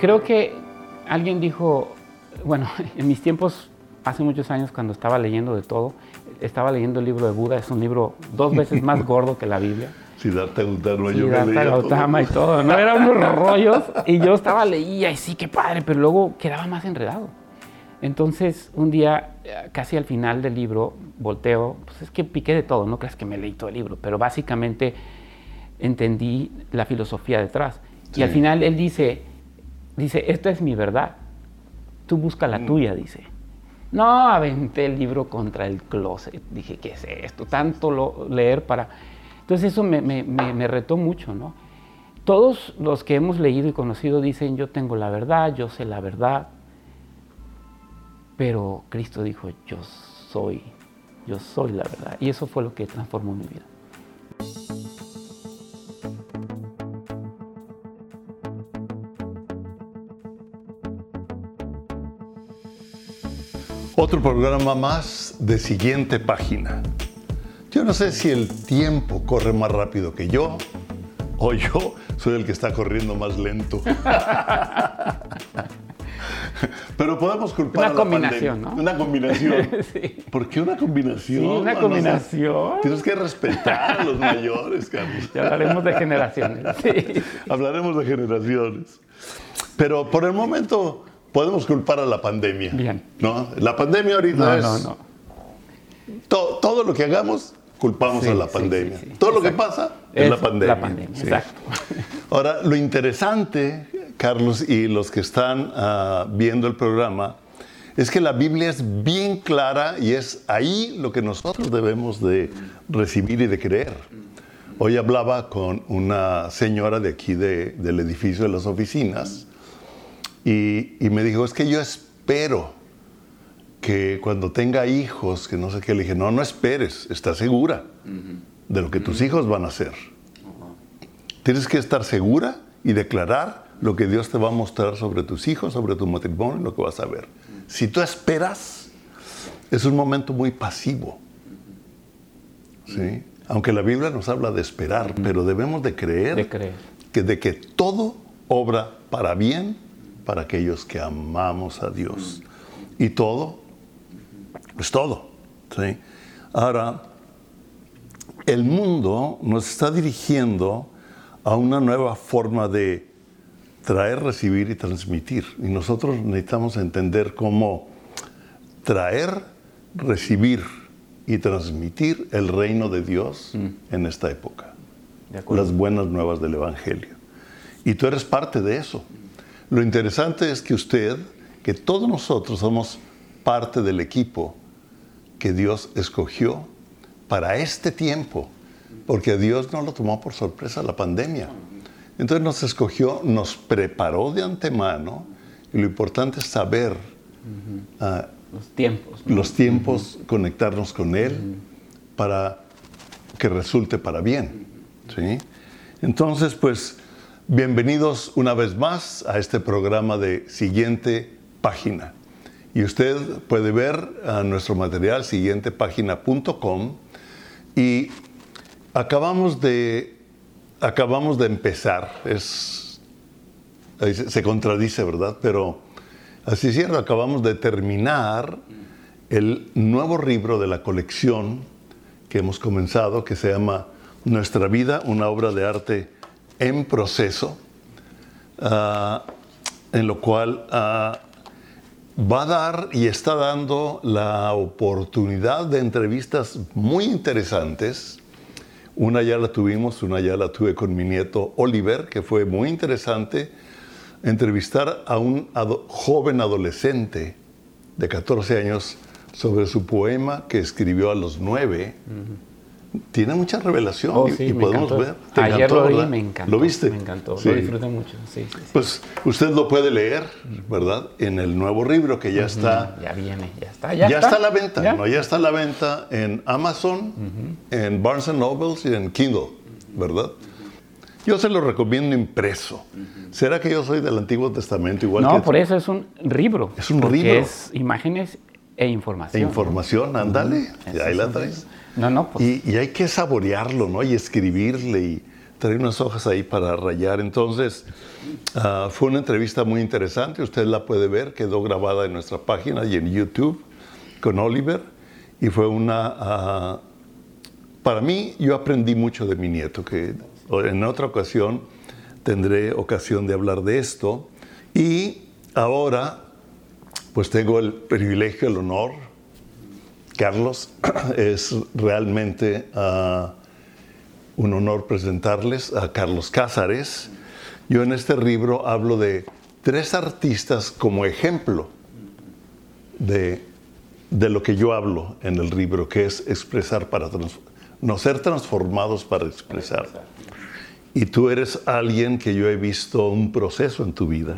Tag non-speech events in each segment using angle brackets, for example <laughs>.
Creo que alguien dijo, bueno, <laughs> en mis tiempos, hace muchos años cuando estaba leyendo de todo, estaba leyendo el libro de Buda, es un libro dos veces más <laughs> gordo que la Biblia. Siddhartha Gautama, yo me leía todo. Gautama y todo, ¿no? Eran unos <laughs> rollos y yo estaba leía y sí, qué padre, pero luego quedaba más enredado. Entonces, un día, eh, casi al final del libro, volteo, pues es que piqué de todo, no creas que me leí todo el libro, pero básicamente entendí la filosofía detrás. Sí. Y al final él dice, dice, esta es mi verdad, tú busca la tuya, dice. No, aventé el libro contra el closet, dije, ¿qué es esto? Tanto lo- leer para... Entonces eso me, me- me- me retó mucho, ¿no? Todos los que hemos leído y conocido dicen, yo tengo la verdad, yo sé la verdad, pero Cristo dijo, yo soy, yo soy la verdad. Y eso fue lo que transformó mi vida. Otro programa más de siguiente página. Yo no sé si el tiempo corre más rápido que yo o yo soy el que está corriendo más lento. <laughs> Pero podemos culpar Una a la combinación, pandemia. ¿no? Una combinación. <laughs> Sí. ¿Por qué una combinación? Sí, una combinación. Tienes que respetar a los mayores, Carlos. Ya hablaremos de generaciones. Sí. <laughs> Hablaremos de generaciones. Pero por el momento podemos culpar a la pandemia. Bien. ¿no? La pandemia ahorita No, es... no, no. to- todo lo que hagamos, culpamos Sí, a la pandemia. sí, sí. Todo lo que pasa es, la pandemia. La pandemia, exacto. <laughs> Ahora, lo interesante, Carlos, y los que están ah, viendo el programa, es que la Biblia es bien clara y es ahí lo que nosotros debemos de recibir y de creer. Hoy hablaba con una señora de aquí de- del edificio de las oficinas y, y me dijo, es que yo espero que cuando tenga hijos, que no sé qué, le dije, no, no esperes, está segura de lo que tus hijos van a hacer. Tienes que estar segura y declarar lo que Dios te va a mostrar sobre tus hijos, sobre tu matrimonio, lo que vas a ver. Si tú esperas, es un momento muy pasivo. ¿sí? Aunque la Biblia nos habla de esperar, pero debemos de creer, De creer. Que, de que todo obra para bien para aquellos que amamos a Dios. Y todo es todo. ¿sí? Ahora, el mundo nos está dirigiendo a una nueva forma de traer, recibir y transmitir. Y nosotros necesitamos entender cómo traer, recibir y transmitir el reino de Dios en esta época. De. Las buenas nuevas del Evangelio. Y tú eres parte de eso. Lo interesante es que usted, que todos nosotros somos parte del equipo que Dios escogió para este tiempo, porque Dios no lo tomó por sorpresa la pandemia. Entonces nos escogió, nos preparó de antemano, y lo importante es saber ah, Los tiempos. ¿no? los tiempos, conectarnos con Él para que resulte para bien. ¿sí? Entonces, pues, bienvenidos una vez más a este programa de Siguiente Página. Y usted puede ver a nuestro material siguientepágina.com y acabamos de, acabamos de empezar. Es, se contradice, ¿verdad? Pero así es cierto, acabamos de terminar el nuevo libro de la colección que hemos comenzado, que se llama Nuestra vida, una obra de arte en proceso, ah, en lo cual ah, va a dar y está dando la oportunidad de entrevistas muy interesantes. Una ya la tuvimos, una ya la tuve con mi nieto Oliver, que fue muy interesante entrevistar a un joven adolescente de 14 años sobre su poema que escribió a los 9. Tiene mucha revelación Oh, y, sí, y me podemos encantó. ver. ¿Te Ayer encantó, lo vi y verdad? me encantó. ¿Lo viste? Me encantó, Sí. lo disfruté mucho. Sí, sí, sí. Pues usted lo puede leer, ¿verdad? En el nuevo libro que ya está Ya viene, ya está. ya, Ya, está. a la venta, ¿Ya? ¿no? Ya está a la venta en Amazon, en Barnes Nobles y en Kindle, ¿verdad? Yo se lo recomiendo impreso. ¿Será que yo soy del Antiguo Testamento igual No, que por eso es un libro. Es un libro. es imágenes e información. E información, ándale, Ese ahí la traes. No, no, pues Y, y hay que saborearlo, ¿no? Y escribirle y traía unas hojas ahí para rayar. Entonces, ah, fue una entrevista muy interesante. Usted la puede ver, quedó grabada en nuestra página y en YouTube con Oliver. Y fue una. ah, para mí, yo aprendí mucho de mi nieto, que en otra ocasión tendré ocasión de hablar de esto. Y ahora, pues tengo el privilegio, el honor. Carlos, <clears throat> es realmente. ah, un honor presentarles a Carlos Cázares. Yo en este libro hablo de tres artistas como ejemplo de, de lo que yo hablo en el libro, que es expresar para no ser transformados para expresar. Y tú eres alguien que yo he visto un proceso en tu vida,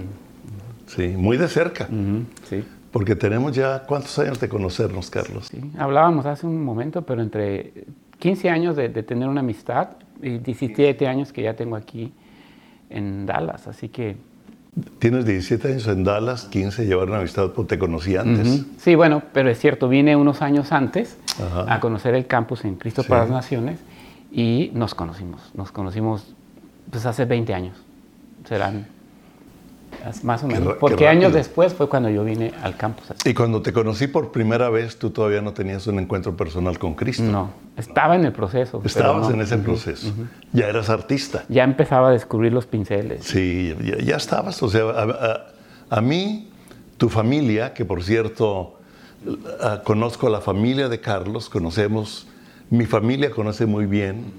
sí, muy de cerca, Sí. Porque tenemos ya cuántos años de conocernos, Carlos. Sí, hablábamos hace un momento, pero entre 15 años de, de tener una amistad y 17 años que ya tengo aquí en Dallas, así que... Tienes 17 años en Dallas, 15 llevaron amistad, pues te conocí antes. Ujú. Sí, bueno, pero es cierto, vine unos años antes Ajá. a conocer el campus en Cristo Sí. para las Naciones y nos conocimos, nos conocimos pues hace 20 años, serán más o menos, qué porque años después fue cuando yo vine al campus. así. Y cuando te conocí por primera vez, tú todavía no tenías un encuentro personal con Cristo. No, estaba en el proceso. Estabas no. en ese proceso. Ya eras artista. Ya empezaba a descubrir los pinceles. Sí, ya, ya estabas. O sea, a, a- a mí, tu familia, que por cierto, conozco a la familia de Carlos, conocemos, mi familia conoce muy bien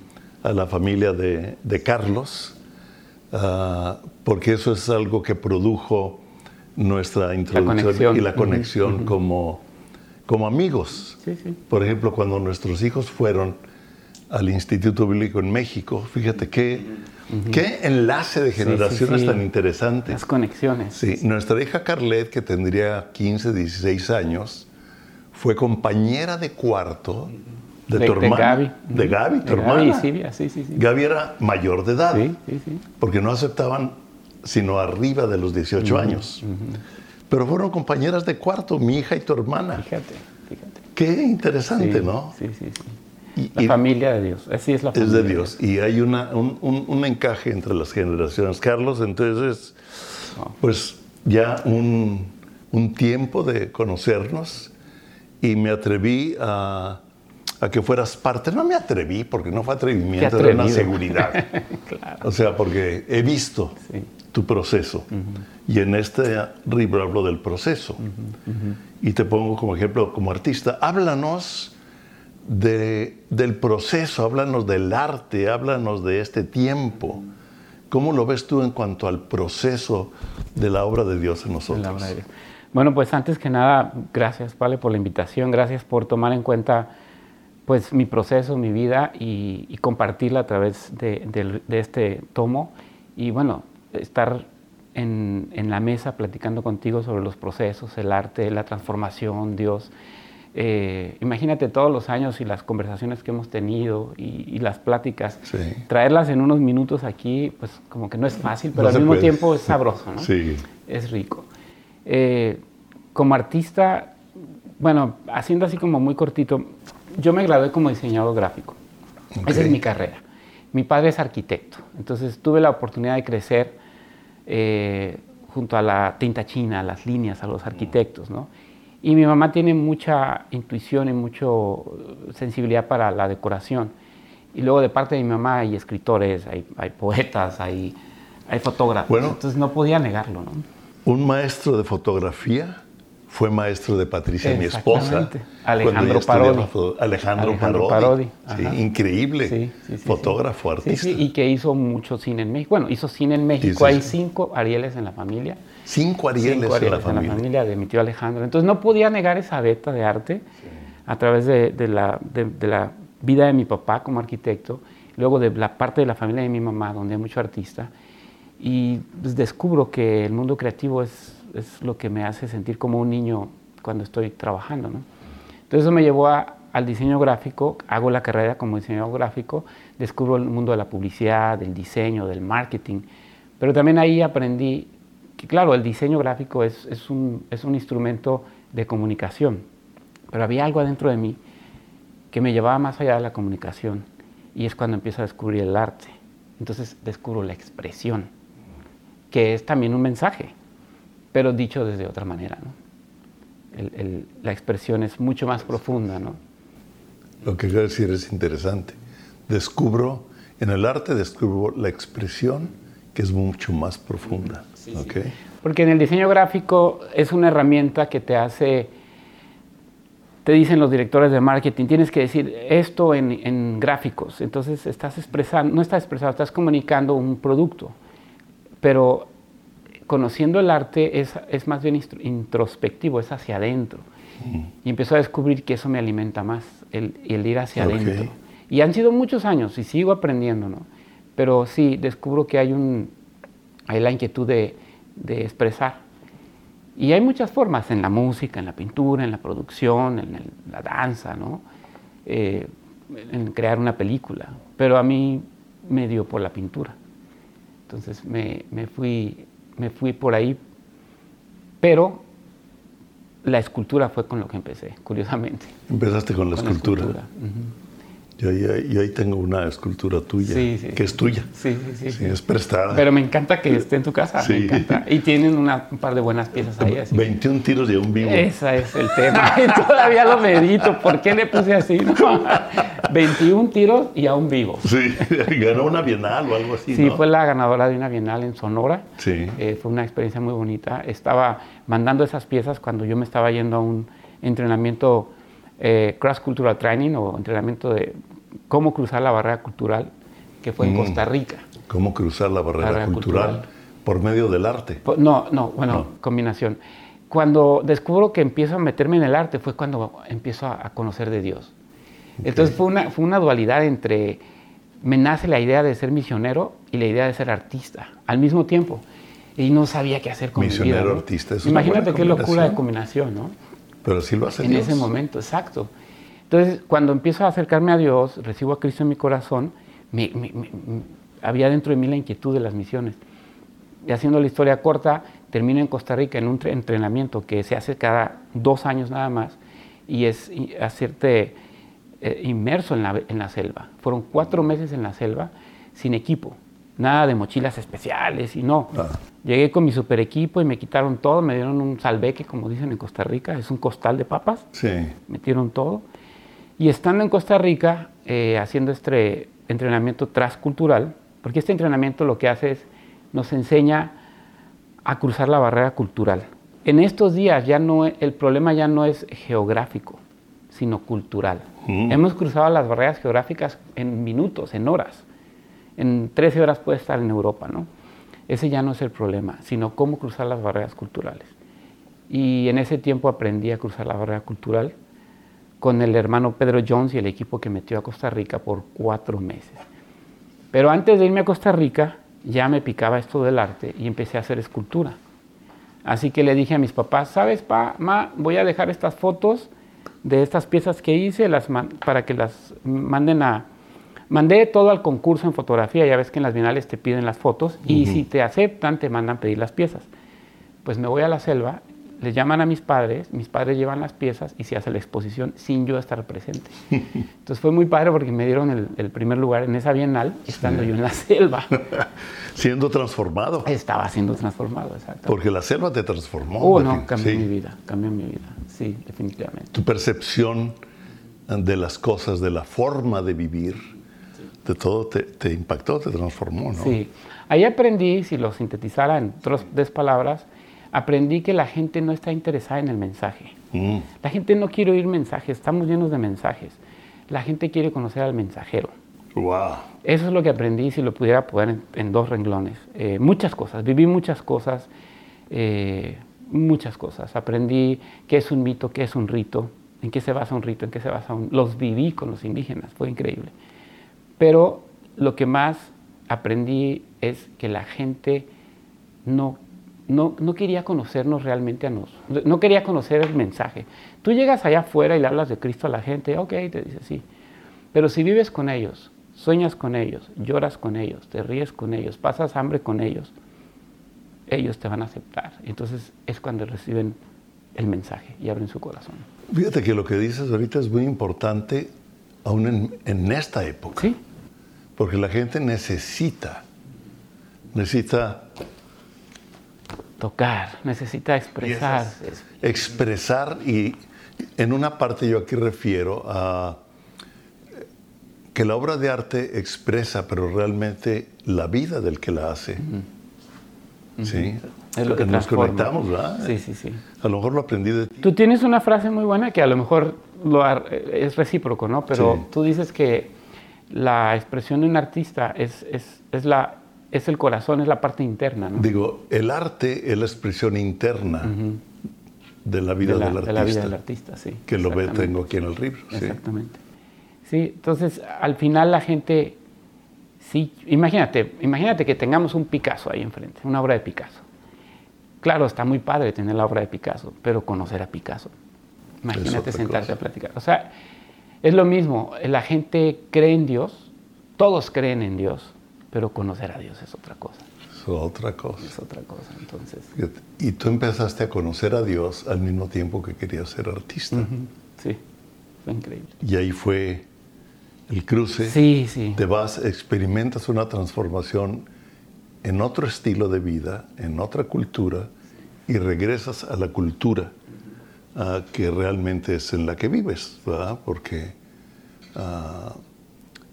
a la familia de, de Carlos, ah, porque eso es algo que produjo nuestra introducción y la conexión como, como amigos. Sí, sí. Por ejemplo, cuando nuestros hijos fueron al Instituto Bíblico en México, fíjate qué, qué enlace de generaciones sí. tan interesante. Las conexiones. Sí, nuestra hija Carlet, que tendría 15, 16 años, fue compañera de cuarto de, De- tu de hermana. Gaby. De Gaby, tu De Gaby y hermana. Silvia, sí, sí, sí. Gaby era mayor de edad, Sí, sí, sí. porque no aceptaban sino arriba de los 18 años. Pero fueron compañeras de cuarto, mi hija y tu hermana. Fíjate, fíjate. Qué interesante, Sí, ¿no? Sí, sí, sí. La y- familia de Dios. Así es la Es familia. de Dios. Y hay una, un, un- un encaje entre las generaciones. Carlos, entonces, pues ya un, un tiempo de conocernos y me atreví a, a que fueras parte. No me atreví porque no fue atrevimiento, era una seguridad. <laughs> Claro. O sea, porque he visto Sí. tu proceso. Y en este libro hablo del proceso. Y te pongo como ejemplo, como artista, háblanos de- del proceso, háblanos del arte, háblanos de este tiempo. ¿Cómo lo ves tú en cuanto al proceso de la obra de Dios en nosotros? La obra de Dios. Bueno, pues antes que nada, gracias, Pale, por la invitación. Gracias por tomar en cuenta pues mi proceso, mi vida y, y compartirla a través de, del- de este tomo. Y bueno, estar en, en la mesa platicando contigo sobre los procesos, el arte, la transformación, Dios. Eh, imagínate todos los años y las conversaciones que hemos tenido y, y las pláticas. Sí. Traerlas en unos minutos aquí, pues como que no es fácil, pero No al mismo puede. tiempo es sabroso, ¿no? Sí. es rico. Eh, como artista, bueno, haciendo así como muy cortito, yo me gradué como diseñador gráfico. Esa Ok. es mi carrera. Mi padre es arquitecto, entonces tuve la oportunidad de crecer eh, junto a la tinta china, a las líneas, a los arquitectos, ¿no? Y mi mamá tiene mucha intuición y mucha sensibilidad para la decoración. Y luego de parte de mi mamá hay escritores, hay, hay poetas, hay, hay fotógrafos. Bueno. Entonces no podía negarlo, ¿no? Un maestro de fotografía fue maestro de Patricia, mi esposa. Alejandro Parodi. Alejandro, Alejandro Parodi. Parodi, Sí, increíble. Sí, sí, sí, Fotógrafo, artista. Y que hizo mucho cine en México. Bueno, hizo cine en México. Hay cinco Arieles en la familia. Cinco Arieles, Cinco en la Arieles familia. de mi tío Alejandro. Entonces no podía negar esa beta de arte a través de, de la, de- de la vida de mi papá como arquitecto, luego de la parte de la familia de mi mamá, donde hay mucho artista. Y pues, descubro que el mundo creativo es, es lo que me hace sentir como un niño cuando estoy trabajando. ¿no? Entonces eso me llevó al diseño gráfico, hago la carrera como diseñador gráfico, descubro el mundo de la publicidad, del diseño, del marketing, pero también ahí aprendí que claro, el diseño gráfico es, es un, es un instrumento de comunicación, pero había algo adentro de mí que me llevaba más allá de la comunicación y es cuando empiezo a descubrir el arte. Entonces descubro la expresión, que es también un mensaje, pero dicho desde otra manera. la expresión es mucho más profunda. ¿no? Lo que quiero decir es interesante. Descubro, en el arte descubro la expresión que es mucho más profunda. Porque en el diseño gráfico es una herramienta que te hace te dicen los directores de marketing, tienes que decir esto en, gráficos. Entonces estás expresando, no estás expresando, estás comunicando un producto. Pero conociendo el arte es, es más bien introspectivo, es hacia adentro. Y empezó a descubrir que eso me alimenta más, el, el ir hacia adentro. Y han sido muchos años y sigo aprendiendo, ¿no? Pero sí, descubro que hay, un, hay la inquietud de, de expresar. Y hay muchas formas en la música, en la pintura, en la producción, en la danza, ¿no? Eh, en crear una película. Pero a mí me dio por la pintura. Entonces me, fui, me fui por ahí. Pero la escultura fue con lo que empecé, curiosamente. Empezaste con la escultura. Yo, ahí tengo una escultura tuya, que es tuya. Sí, sí, sí, Es prestada. Pero me encanta que esté en tu casa, me encanta. Y tienen un par de buenas piezas ahí. 21 tiros y un vivo. Ese es el tema. <laughs> Y todavía lo medito. ¿Por qué le puse así? <laughs> 21 tiros y a un vivo. Sí, <laughs> ganó una bienal o algo así. Sí, fue la ganadora de una bienal en Sonora. Sí. Eh, fue una experiencia muy bonita. Estaba mandando esas piezas cuando yo me estaba yendo a un entrenamiento eh, Cross Cultural Training o entrenamiento de cómo cruzar la barrera cultural, que fue en mm. Costa Rica. ¿Cómo cruzar la barrera, cultural, por medio del arte? No, no, bueno, combinación. Cuando descubro que empiezo a meterme en el arte fue cuando empiezo a, conocer de Dios. Entonces fue una, fue una dualidad entre, me nace la idea de ser misionero y la idea de ser artista al mismo tiempo. Y no sabía qué hacer con misionero, mi vida. artista, es Imagínate qué locura de combinación, ¿no? Pero sí lo hace En ese momento, exacto. Entonces, cuando empiezo a acercarme a Dios, recibo a Cristo en mi corazón, había dentro de mí la inquietud de las misiones. Y haciendo la historia corta, termino en Costa Rica en un entrenamiento que se hace cada dos años nada más y es hacerte eh, inmerso en la, en la selva. Fueron cuatro meses en la selva sin equipo, nada de mochilas especiales y no. Ah. Llegué con mi super equipo y me quitaron todo, me dieron un salveque, como dicen en Costa Rica, es un costal de papas. Sí. Metieron todo y estando en Costa Rica, eh, haciendo este entrenamiento transcultural, porque este entrenamiento lo que hace es, nos enseña a cruzar la barrera cultural. En estos días ya no, el problema ya no es geográfico, sino cultural. Mm. Hemos cruzado las barreras geográficas en minutos, en horas. En 13 horas puede estar en Europa, ¿no? Ese ya no es el problema, sino cómo cruzar las barreras culturales. Y en ese tiempo aprendí a cruzar la barrera cultural con el hermano Pedro Jones y el equipo que metió a Costa Rica por cuatro meses. Pero antes de irme a Costa Rica, ya me picaba esto del arte y empecé a hacer escultura. Así que le dije a mis papás, ¿sabes, pa, ma, voy a dejar estas fotos de estas piezas que hice las para que las manden a... Mandé todo al concurso en fotografía, ya ves que en las bienales te piden las fotos y si te aceptan te mandan pedir las piezas. Pues me voy a la selva les llaman a mis padres, mis padres llevan las piezas y se hace la exposición sin yo estar presente. <laughs> Entonces fue muy padre porque me dieron el, primer lugar en esa bienal, estando yo en la selva. <laughs> siendo transformado. Estaba siendo transformado, exacto. Porque la selva te transformó. Oh, no, cambió mi vida, cambió mi vida, sí, definitivamente. Tu percepción de las cosas, de la forma de vivir, de todo te, te, impactó, te transformó, ¿no? Sí. Ahí aprendí, si lo sintetizara en tres palabras, aprendí que la gente no está interesada en el mensaje. Mm. La gente no quiere oír mensajes, estamos llenos de mensajes. La gente quiere conocer al mensajero. Wow. Eso es lo que aprendí, si lo pudiera poner en, dos renglones. Eh, muchas cosas, viví muchas cosas, eh, muchas cosas. Aprendí qué es un mito, qué es un rito, en qué se basa un rito, en qué se basa un... Los viví con los indígenas, fue increíble. Pero lo que más aprendí es que la gente no no, quería conocernos realmente a nosotros, no quería conocer el mensaje. Tú llegas allá afuera y le hablas de Cristo a la gente, ok, te dice sí. Pero si vives con ellos, sueñas con ellos, lloras con ellos, te ríes con ellos, pasas hambre con ellos, ellos te van a aceptar. Entonces es cuando reciben el mensaje y abren su corazón. Fíjate que lo que dices ahorita es muy importante aún en, esta época. Sí. Porque la gente necesita, necesita tocar, necesita expresarse. Expresar y en una parte yo aquí refiero a que la obra de arte expresa, pero realmente la vida del que la hace. Sí. Es lo que nos conectamos, ¿verdad? Sí, sí, sí. A lo mejor lo aprendí de ti. Tú tienes una frase muy buena que a lo mejor lo es recíproco, ¿no? Pero tú dices que la expresión de un artista es, es, la, es el corazón, es la parte interna, ¿no? Digo, el arte es la expresión interna de la vida del artista. De la vida del artista, sí. Que lo ve, tengo aquí en el libro. Exactamente. Sí, entonces al final la gente, sí, imagínate, imagínate que tengamos un Picasso ahí enfrente, una obra de Picasso. Claro, está muy padre tener la obra de Picasso, pero conocer a Picasso. Imagínate sentarte a platicar. O sea, es lo mismo, la gente cree en Dios, todos creen en Dios, pero conocer a Dios es otra cosa. Es otra cosa. Es otra cosa, entonces. Y tú empezaste a conocer a Dios al mismo tiempo que querías ser artista. Sí, fue increíble. Y ahí fue el cruce, sí, sí. te vas, experimentas una transformación en otro estilo de vida, en otra cultura, y regresas a la cultura ah, que realmente es en la que vives, ¿verdad? Porque, ah,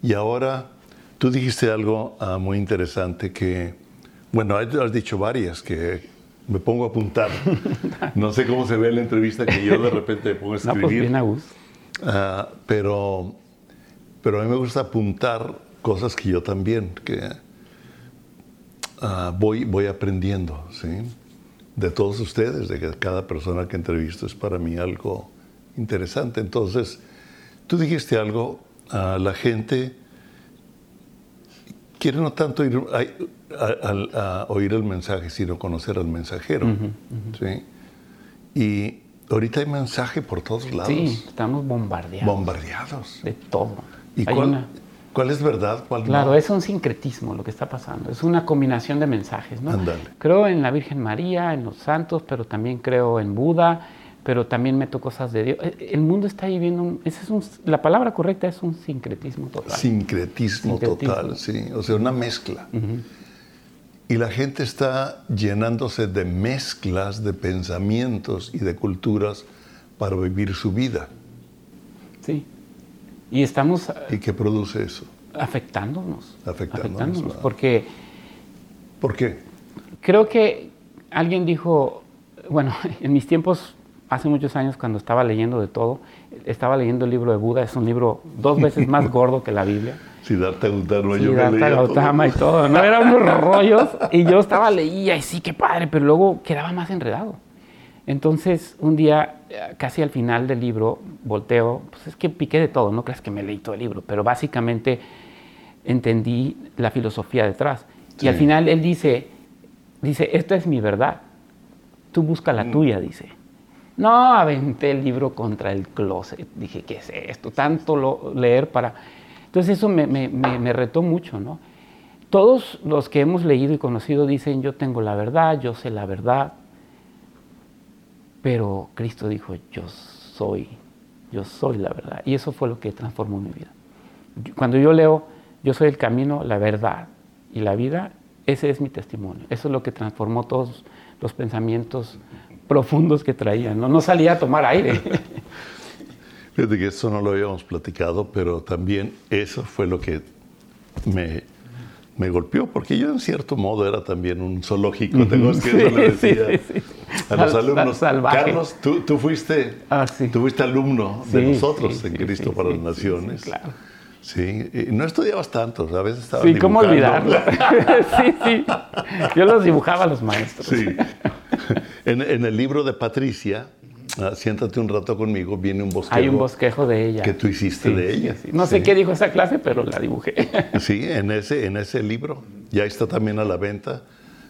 y ahora, tú dijiste algo ah, muy interesante que, bueno, has dicho varias que me pongo a apuntar. <laughs> No sé cómo se ve en la entrevista que yo de repente me pongo a escribir. No, pues bien a gusto. pero pero a mí me gusta apuntar cosas que yo también, que ah, voy, voy aprendiendo, ¿sí? De todos ustedes, de que cada persona que entrevisto es para mí algo interesante. Entonces, tú dijiste algo, a la gente quiere no tanto ir a, oír el mensaje, sino conocer al mensajero. ¿sí? Y ahorita hay mensaje por todos lados. Sí, estamos bombardeados. Bombardeados. De todo. ¿Y cuál, es verdad? Cuál claro, es un sincretismo lo que está pasando. Es una combinación de mensajes. ¿no? Andale. Creo en la Virgen María, en los santos, pero también creo en Buda, pero también meto cosas de Dios. E, el mundo está viviendo, ese es un, la palabra correcta es un sincretismo total. Sincretismo, total, sí. O sea, una mezcla. Y la gente está llenándose de mezclas de pensamientos y de culturas para vivir su vida. Sí. Y estamos... ¿Y qué produce eso? Afectándonos. Afectándonos. porque... ¿Por qué? Creo que alguien dijo, bueno, <laughs> en mis tiempos, hace muchos años cuando estaba leyendo de todo, estaba leyendo el libro de Buda, es un libro dos veces más <laughs> gordo que la Biblia. Siddhartha Gautama, yo Siddhartha Gautama y todo, ¿no? Eran unos rollos y yo estaba leía y sí, qué padre, pero luego quedaba más enredado. Entonces, un día, eh, casi al final del libro, volteo, pues es que piqué de todo, no creas que me leí todo el libro, pero básicamente entendí la filosofía detrás. Y al final él dice, dice, esta es mi verdad, tú busca la mm. tuya, dice. No, aventé el libro contra el closet, dije, ¿qué es esto? Tanto leer para... Entonces eso me, me retó mucho, ¿no? Todos los que hemos leído y conocido dicen, yo tengo la verdad, yo sé la verdad, pero Cristo dijo, yo soy, yo soy la verdad. Y eso fue lo que transformó mi vida. Cuando yo leo, yo soy el camino, la verdad y la vida, ese es mi testimonio. Eso es lo que transformó todos los pensamientos profundos que traía. No, no salía a tomar aire. <laughs> Fíjate que eso no lo habíamos platicado, pero también eso fue lo que me me golpeó, porque yo en cierto modo era también un zoológico, tengo que le decía a los alumnos. Carlos, tú, fuiste, ah, tú fuiste alumno de nosotros en Cristo para las Naciones. claro. Sí, no estudiabas tanto, a veces estabas Sí, ¿cómo olvidarlo? <laughs> sí, sí. Yo los dibujaba a los maestros. Sí. En, en el libro de Patricia, Ah, siéntate un rato conmigo, viene un bosquejo. Hay un bosquejo de ella. Que tú hiciste de ella. no sé qué dijo esa clase, pero la dibujé. sí, en ese, en ese libro. Ya está también a la venta.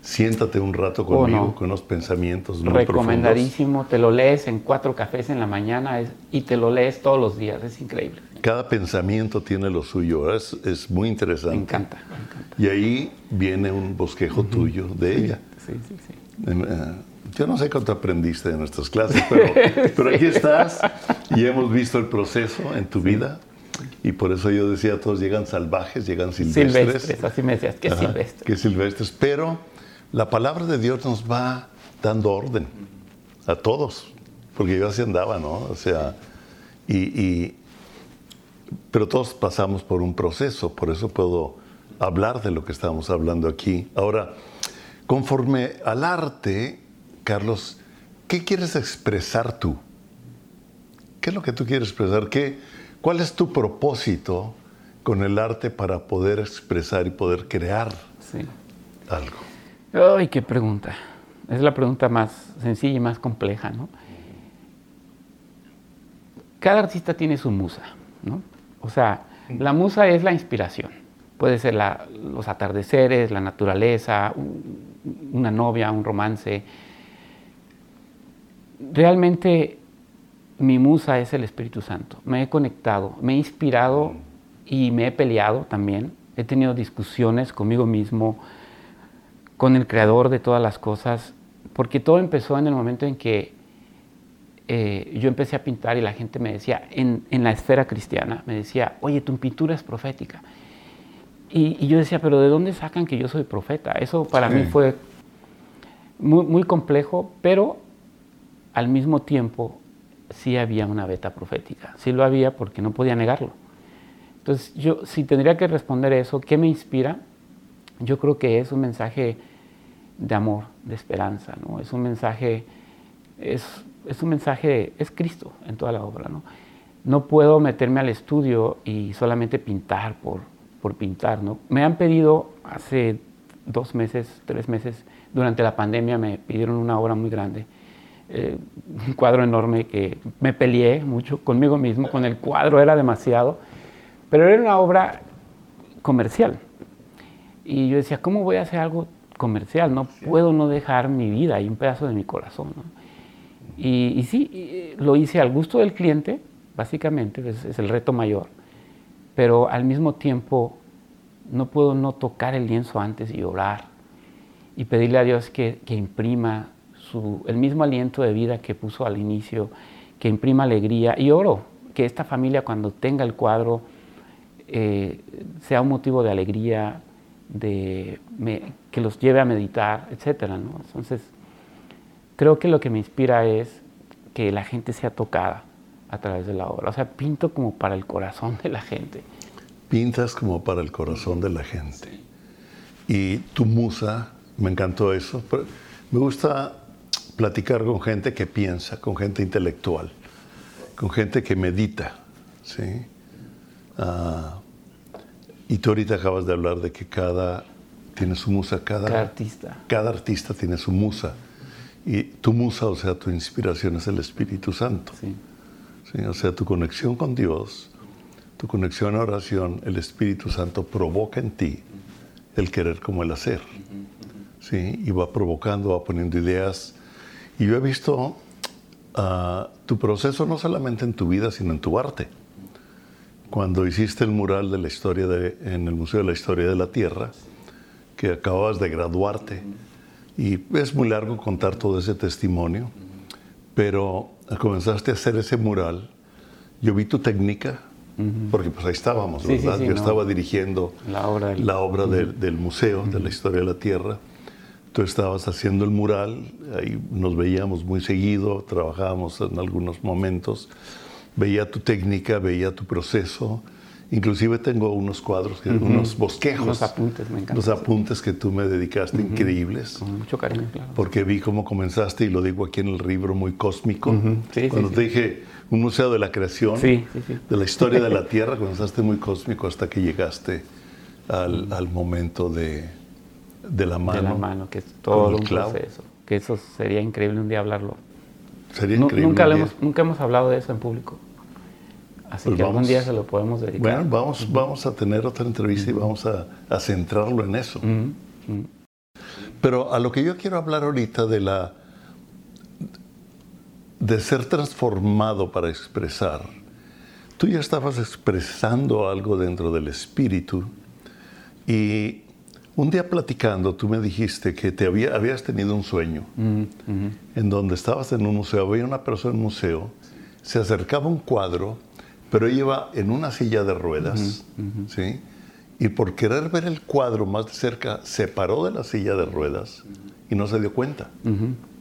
Siéntate un rato conmigo con unos pensamientos muy Recomendadísimo. Te lo lees en cuatro cafés en la mañana y te lo lees todos los días. Es increíble. Cada pensamiento tiene lo suyo. Es, es muy interesante. Me encanta, me encanta. Y ahí viene un bosquejo tuyo de ella. Sí, sí, sí. Em, eh, yo no sé cuánto aprendiste en nuestras clases, pero, <laughs> aquí estás y hemos visto el proceso en tu vida. Y por eso yo decía, todos llegan salvajes, llegan silvestres. Silvestres, así me decías, ¿qué silvestres? Que silvestres. Pero la palabra de Dios nos va dando orden a todos, porque yo así andaba, ¿no? O sea, y, pero todos pasamos por un proceso, por eso puedo hablar de lo que estamos hablando aquí. Ahora, conforme al arte, Carlos, ¿qué quieres expresar tú? ¿Qué es lo que tú quieres expresar? ¿Qué, ¿Cuál es tu propósito con el arte para poder expresar y poder crear algo? Ay, qué pregunta. Es la pregunta más sencilla y más compleja, ¿no? Cada artista tiene su musa, ¿no? O sea, la musa es la inspiración. Puede ser los atardeceres, la naturaleza, una novia, un romance. Realmente mi musa es el Espíritu Santo. Me he conectado, me he inspirado y me he peleado también. He tenido discusiones conmigo mismo, con el creador de todas las cosas, porque todo empezó en el momento en que eh, yo empecé a pintar y la gente me decía, en, la esfera cristiana, me decía, oye, tu pintura es profética. Y, yo decía, pero ¿de dónde sacan que yo soy profeta? Eso para mí fue muy, muy complejo, pero al mismo tiempo sí había una beta profética, sí lo había porque no podía negarlo. Entonces, yo si tendría que responder eso, ¿qué me inspira? Yo creo que es un mensaje de amor, de esperanza, ¿no? Es un mensaje, es, es un mensaje, es Cristo en toda la obra, ¿no? No puedo meterme al estudio y solamente pintar por, por pintar, ¿no? Me han pedido hace dos meses, tres meses, durante la pandemia me pidieron una obra muy grande eh, un cuadro enorme que me peleé mucho conmigo mismo, con el cuadro era demasiado, pero era una obra comercial. Y yo decía, ¿cómo voy a hacer algo comercial? No puedo no dejar mi vida y un pedazo de mi corazón. Y, sí, lo hice al gusto del cliente, básicamente, es, es, el reto mayor, pero al mismo tiempo no puedo no tocar el lienzo antes y orar y pedirle a Dios que, que imprima el mismo aliento de vida que puso al inicio, que imprima alegría. Y oro que esta familia cuando tenga el cuadro eh, sea un motivo de alegría, de, que los lleve a meditar, etc. Entonces, creo que lo que me inspira es que la gente sea tocada a través de la obra. O sea, pinto como para el corazón de la gente. Pintas como para el corazón de la gente. Y tu musa, me encantó eso. Me gusta platicar con gente que piensa, con gente intelectual, con gente que medita. ¿sí? Ah, y tú ahorita acabas de hablar de que cada tiene su musa, cada, artista. Cada artista tiene su musa. Y tu musa, o sea, tu inspiración es el Espíritu Santo. Sí. O sea, tu conexión con Dios, tu conexión a oración, el Espíritu Santo provoca en ti el querer como el hacer. ¿sí? Y va provocando, va poniendo ideas y yo he visto ah, tu proceso no solamente en tu vida, sino en tu arte. Cuando hiciste el mural de la historia de, en el Museo de la Historia de la Tierra, que acababas de graduarte, y es muy largo contar todo ese testimonio, pero comenzaste a hacer ese mural, yo vi tu técnica, porque pues ahí estábamos, ¿verdad? yo estaba dirigiendo la obra del, la obra del Museo de la Historia de la Tierra. Tú estabas haciendo el mural, ahí nos veíamos muy seguido, trabajábamos en algunos momentos, veía tu técnica, veía tu proceso. Inclusive tengo unos cuadros, unos bosquejos. Unos apuntes, me Los apuntes que tú me dedicaste, increíbles. Con mucho cariño, claro. Porque vi cómo comenzaste, y lo digo aquí en el libro, muy cósmico. Cuando te dije un museo de la creación, de la historia de la <laughs> Tierra, comenzaste muy cósmico hasta que llegaste al momento de, de la mano. De la mano, que es todo un proceso. Que eso sería increíble un día hablarlo. Sería increíble. Nunca, hemos, nunca hemos hablado de eso en público. Así pues que algún día se lo podemos dedicar. Bueno, vamos, vamos a tener otra entrevista y vamos a, a, centrarlo en eso. Pero a lo que yo quiero hablar ahorita de la de ser transformado para expresar. Tú ya estabas expresando algo dentro del espíritu y un día platicando, tú me dijiste que te había, habías tenido un sueño en donde estabas en un museo, había una persona en un museo, se acercaba un cuadro, pero iba en una silla de ruedas, ¿sí? Y por querer ver el cuadro más de cerca, se paró de la silla de ruedas y no se dio cuenta.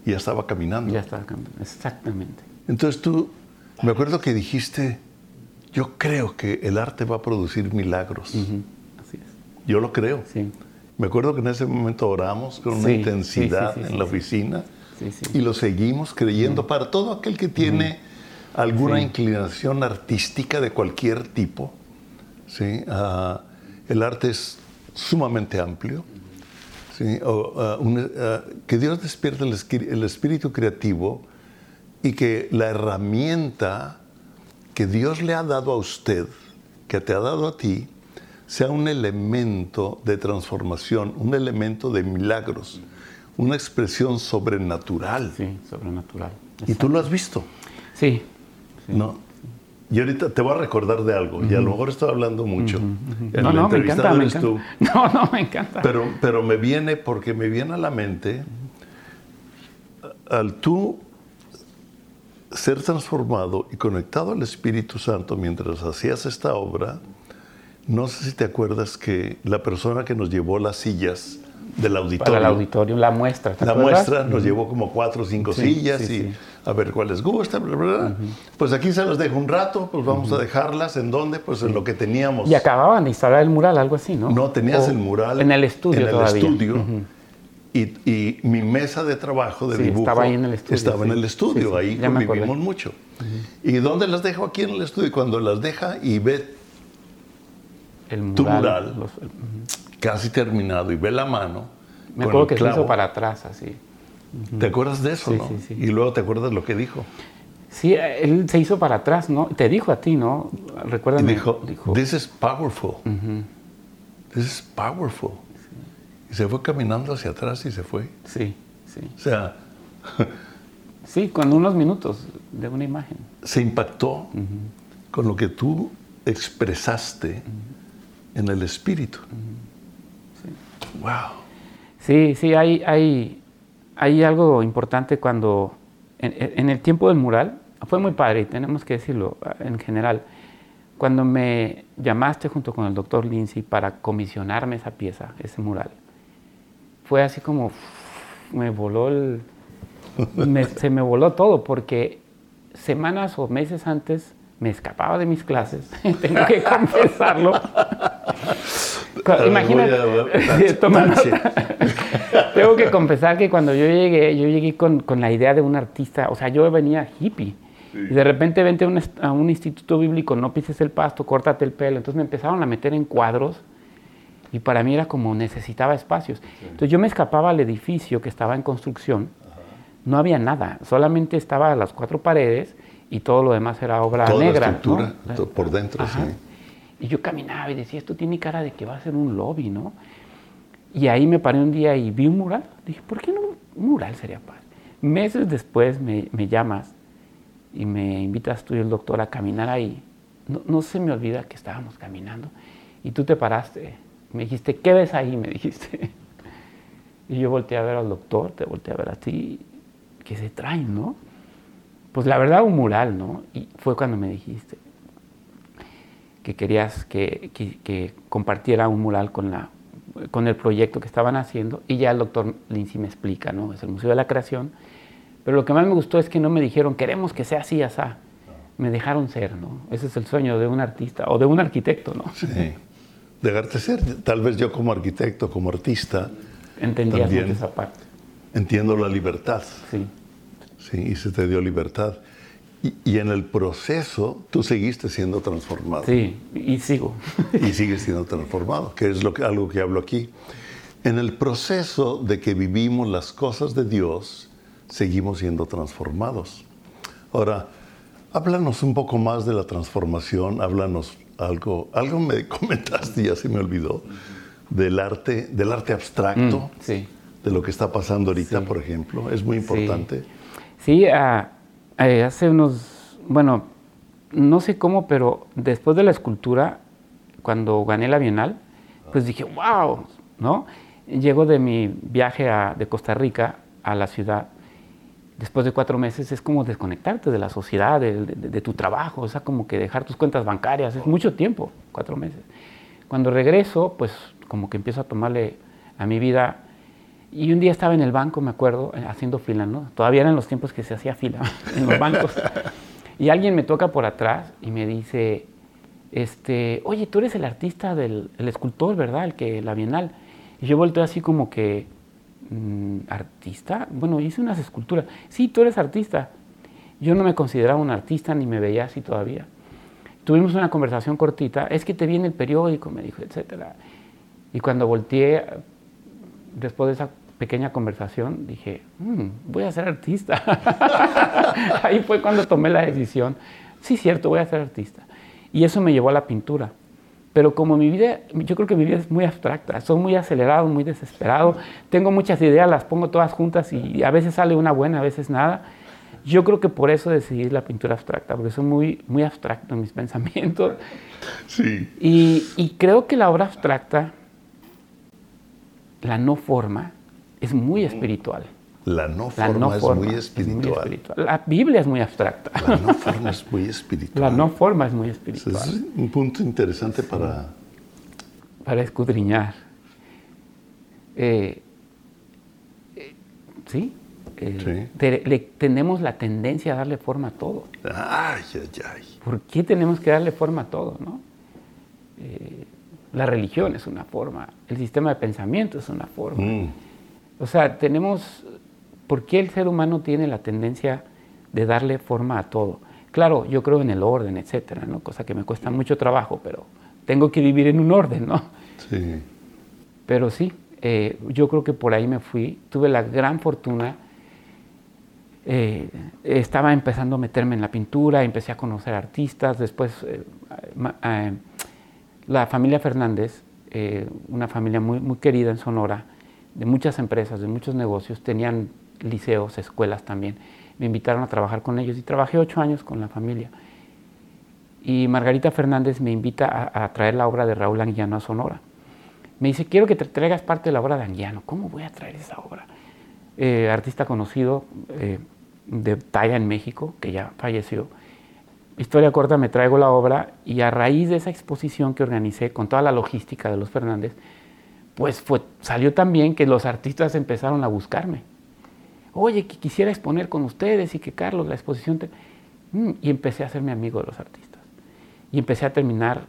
Y ya estaba caminando. Ya estaba caminando, exactamente. Entonces tú, me acuerdo que dijiste, yo creo que el arte va a producir milagros. Así es. Yo lo creo. Sí. Me acuerdo que en ese momento oramos con una intensidad sí, sí, sí, en la oficina y lo seguimos creyendo para todo aquel que tiene alguna inclinación artística de cualquier tipo. ¿sí? Ah, el arte es sumamente amplio. ¿sí? O, ah, un- ah, que Dios despierte el, el espíritu creativo y que la herramienta que Dios le ha dado a usted, que te ha dado a ti, sea un elemento de transformación, un elemento de milagros, una expresión sobrenatural. Sí, sobrenatural. Y tú lo has visto, Sí, ¿no? Y ahorita te voy a recordar de algo, y a lo mejor estoy hablando mucho. El no, no, me encanta, me tú. <laughs> No, no, me encanta. Pero, pero me viene, porque me viene a la mente, al tú ser transformado y conectado al Espíritu Santo mientras hacías esta obra, no sé si te acuerdas que la persona que nos llevó las sillas del auditorio, Para el auditorio, la muestra. ¿te la acuerdas? muestra nos llevó como cuatro o cinco Sí, sillas sí, y sí. A ver cuál les gusta, bla, bla, bla. Pues aquí se las dejo un rato, pues vamos a dejarlas. ¿En dónde? Pues en lo que teníamos. Y acababan de instalar el mural, algo así, ¿no? No, tenías O el mural. En el estudio en el todavía. estudio, y, y mi mesa de trabajo de Sí, dibujo estaba ahí en el estudio, estaba en el estudio. Sí, Ahí convivimos mucho. ¿Y dónde las dejo? Aquí en el estudio. Y cuando las deja y ve El mural. tu mural. los- casi terminado y ve la mano. Me acuerdo que se hizo clavo, para atrás, así. ¿Te acuerdas de eso, Sí, no? sí, sí. Y luego te acuerdas lo que dijo. Sí, él se hizo para atrás, ¿no? Te dijo a ti, ¿no? Y Recuérdame. dijo, this is powerful. This is powerful. Y se fue caminando hacia atrás y se fue. Sí, sí. O sea, <laughs> Sí, con unos minutos de una imagen. se impactó con lo que tú expresaste en el espíritu. Wow. Sí, sí, hay, hay, hay algo importante cuando, en, en el tiempo del mural, fue muy padre, y tenemos que decirlo en general, cuando me llamaste junto con el doctor Lindsay para comisionarme esa pieza, ese mural, fue así como, me voló el, <laughs> me- se me voló todo, porque semanas o meses antes me escapaba de mis clases, <laughs> tengo que <laughs> confesarlo. Imagínate, a-. <laughs> <laughs> Tengo que confesar que cuando yo llegué, yo llegué con, con la idea de un artista, o sea, yo venía hippie. Y de repente vente a un, a un instituto bíblico, no pises el pasto, córtate el pelo. Entonces me empezaron a meter en cuadros y para mí era como necesitaba espacios. Entonces yo me escapaba al edificio que estaba en construcción, no había nada, solamente estaba las cuatro paredes y todo lo demás era obra Toda negra. la estructura ¿no? por dentro, Ajá. sí. Y yo caminaba y decía, esto tiene cara de que va a ser un lobby, ¿no? Y ahí me paré un día y vi un mural. Dije, ¿por qué no un mural sería padre? Meses después me, me llamas y me invitas tú y el doctor a caminar ahí. No, no se me olvida que estábamos caminando y tú te paraste. Me dijiste, ¿qué ves ahí? Me dijiste. <laughs> Y yo volteé a ver al doctor, te volteé a ver a ti. ¿Qué se traen, no? Pues la verdad, un mural, ¿no? Y fue cuando me dijiste, que querías que, que- que compartiera un mural con, la, con el proyecto que estaban haciendo y ya el doctor Lindsay me explica, ¿no? Es el Museo de la Creación. Pero lo que más me gustó es que no me dijeron, queremos que sea así, asá. Me dejaron ser, ¿no? Ese es el sueño de un artista o de un arquitecto, ¿no? Sí. Dejarte ser. Tal vez yo como arquitecto, como artista, Entendías También. esa parte. entiendo la libertad. Sí, Sí, y se te dio libertad. Y, y en el proceso tú seguiste siendo transformado. sí, y sigo. <laughs> y sigues siendo transformado, que es lo que, algo que hablo aquí. En el proceso de que vivimos las cosas de Dios, seguimos siendo transformados. Ahora, háblanos un poco más de la transformación, háblanos algo, algo me <laughs> comentaste, ya se me olvidó, del arte, del arte abstracto, Mm, sí. de lo que está pasando ahorita, por ejemplo, es muy importante. Sí, ah, eh, hace unos, bueno, no sé cómo, pero después de la escultura, cuando gané la Bienal, pues dije, wow, ¿no? Llego de mi viaje de Costa Rica a la ciudad después de cuatro meses es como desconectarte de la sociedad, de, de, tu trabajo, o sea, como que dejar tus cuentas bancarias, es mucho tiempo, cuatro meses. Cuando regreso, pues como que empiezo a tomarle a mi vida, y un día estaba en el banco, me acuerdo, eh, haciendo fila, ¿no? Todavía eran los tiempos que se hacía fila en los bancos, <laughs> y alguien me toca por atrás y me dice, este, oye, tú eres el artista del el escultor, ¿verdad? El que, la Bienal. Y yo volteo así como que, Mm, ¿artista? Bueno, hice unas esculturas. Sí, tú eres artista. Yo no me consideraba un artista ni me veía así todavía. Tuvimos una conversación cortita. Es que te viene el periódico, me dijo, etcétera. Y cuando volteé, después de esa pequeña conversación, dije, mm, voy a ser artista. <laughs> Ahí fue cuando tomé la decisión. Sí, cierto, voy a ser artista. Y eso me llevó a la pintura. Pero como mi vida, yo creo que mi vida es muy abstracta, soy muy acelerado, muy desesperado, tengo muchas ideas, las pongo todas juntas y a veces sale una buena, a veces nada. Yo creo que por eso decidí la pintura abstracta, porque soy muy, muy abstracto en mis <laughs> pensamientos. Sí. Y, y creo que la obra abstracta, la no forma, es muy espiritual. La no forma, es, muy espiritual. La Biblia es muy abstracta. La no forma es muy espiritual. La no forma es muy espiritual. es un punto interesante para... Para escudriñar. Eh, eh, ¿Sí? Eh, tenemos la tendencia a darle forma a todo. Ay, ay, ay. ¿Por qué tenemos que darle forma a todo? No? La religión es una forma, el sistema de pensamiento es una forma. Mm. O sea, tenemos ¿Por qué el ser humano tiene la tendencia de darle forma a todo? Claro, yo creo en el orden, etcétera, ¿no? Cosa que me cuesta mucho trabajo, pero tengo que vivir en un orden, ¿no? Sí. Pero sí, eh, yo creo que por ahí me fui. Tuve la gran fortuna. Eh, estaba empezando a meterme en la pintura, empecé a conocer artistas. Después, eh, la familia Fernández, una familia muy, muy querida en Sonora, de muchas empresas, de muchos negocios, tenían liceos, escuelas también. Me invitaron a trabajar con ellos y trabajé ocho años con la familia. Y Margarita Fernández me invita a, traer la obra de Raúl Anguiano a Sonora. Me dice, quiero que te traigas parte de la obra de Anguiano. ¿Cómo voy a traer esa obra? Eh, artista conocido eh, de talla en México, que ya falleció. Historia corta, me traigo la obra y a raíz de esa exposición que organicé con toda la logística de los Fernández, pues fue, salió también que los artistas empezaron a buscarme oye, que quisiera exponer con ustedes y que Carlos, la exposición... Mm, y empecé a hacerme amigo de los artistas. Y empecé a terminar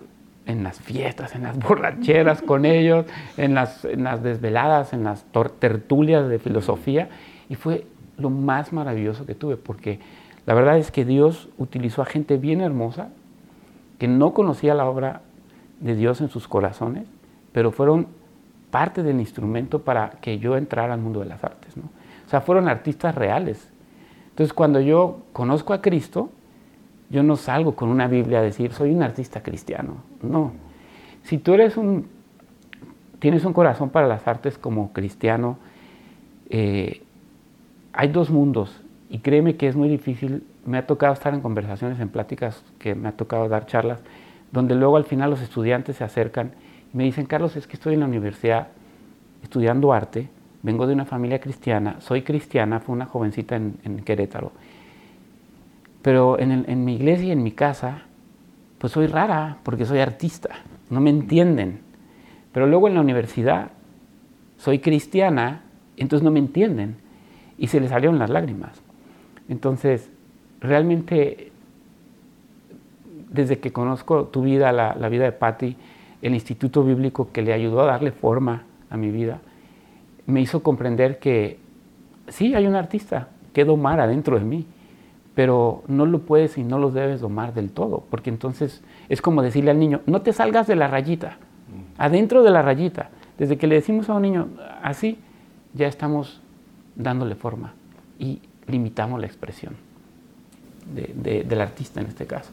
en las fiestas, en las <laughs> borracheras con ellos, en las desveladas, en las tertulias de filosofía. Y fue lo más maravilloso que tuve, porque la verdad es que Dios utilizó a gente bien hermosa, que no conocía la obra de Dios en sus corazones, pero fueron parte del instrumento para que yo entrara al mundo de las artes. ¿no? O sea, fueron artistas reales. Entonces, cuando yo conozco a Cristo, yo no salgo con una Biblia a decir, soy un artista cristiano. No. Si tú eres un, tienes un corazón para las artes como cristiano, eh, hay dos mundos. Y créeme que es muy difícil. Me ha tocado estar en conversaciones, en pláticas, que me ha tocado dar charlas, donde luego al final los estudiantes se acercan y me dicen, Carlos, es que estoy en la universidad estudiando arte vengo de una familia cristiana, soy cristiana, fue una jovencita en, Querétaro, pero en, mi iglesia y en mi casa, pues soy rara porque soy artista, no me entienden. Pero luego en la universidad soy cristiana, entonces no me entienden y se les salieron las lágrimas. Entonces, realmente, desde que conozco tu vida, la, la vida de Patti, el instituto bíblico que le ayudó a darle forma a mi vida, me hizo comprender que sí, hay un artista que domar adentro de mí, pero no lo puedes y no lo debes domar del todo, porque entonces es como decirle al niño, no te salgas de la rayita, adentro de la rayita. Desde que le decimos a un niño así, ya estamos dándole forma y limitamos la expresión del artista en este caso.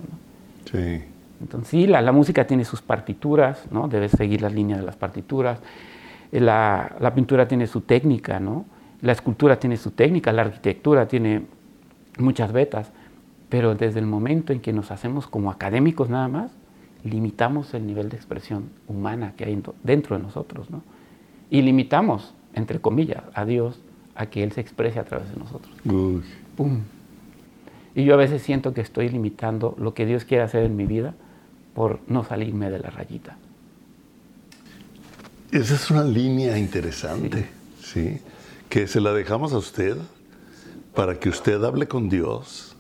Sí. Entonces sí, la, la, música tiene sus partituras, ¿no? debes seguir las líneas de las partituras la, pintura tiene su técnica, ¿no? La escultura tiene su técnica, la arquitectura tiene muchas vetas, pero desde el momento en que nos hacemos como académicos nada más, limitamos el nivel de expresión humana que hay dentro de nosotros, ¿no? Y limitamos, entre comillas, a Dios a que Él se exprese a través de nosotros. Uy. ¡Pum! Y yo a veces siento que estoy limitando lo que Dios quiere hacer en mi vida por no salirme de la rayita. Esa es una línea interesante, ¿sí? Que se la dejamos a usted para que usted hable con Dios,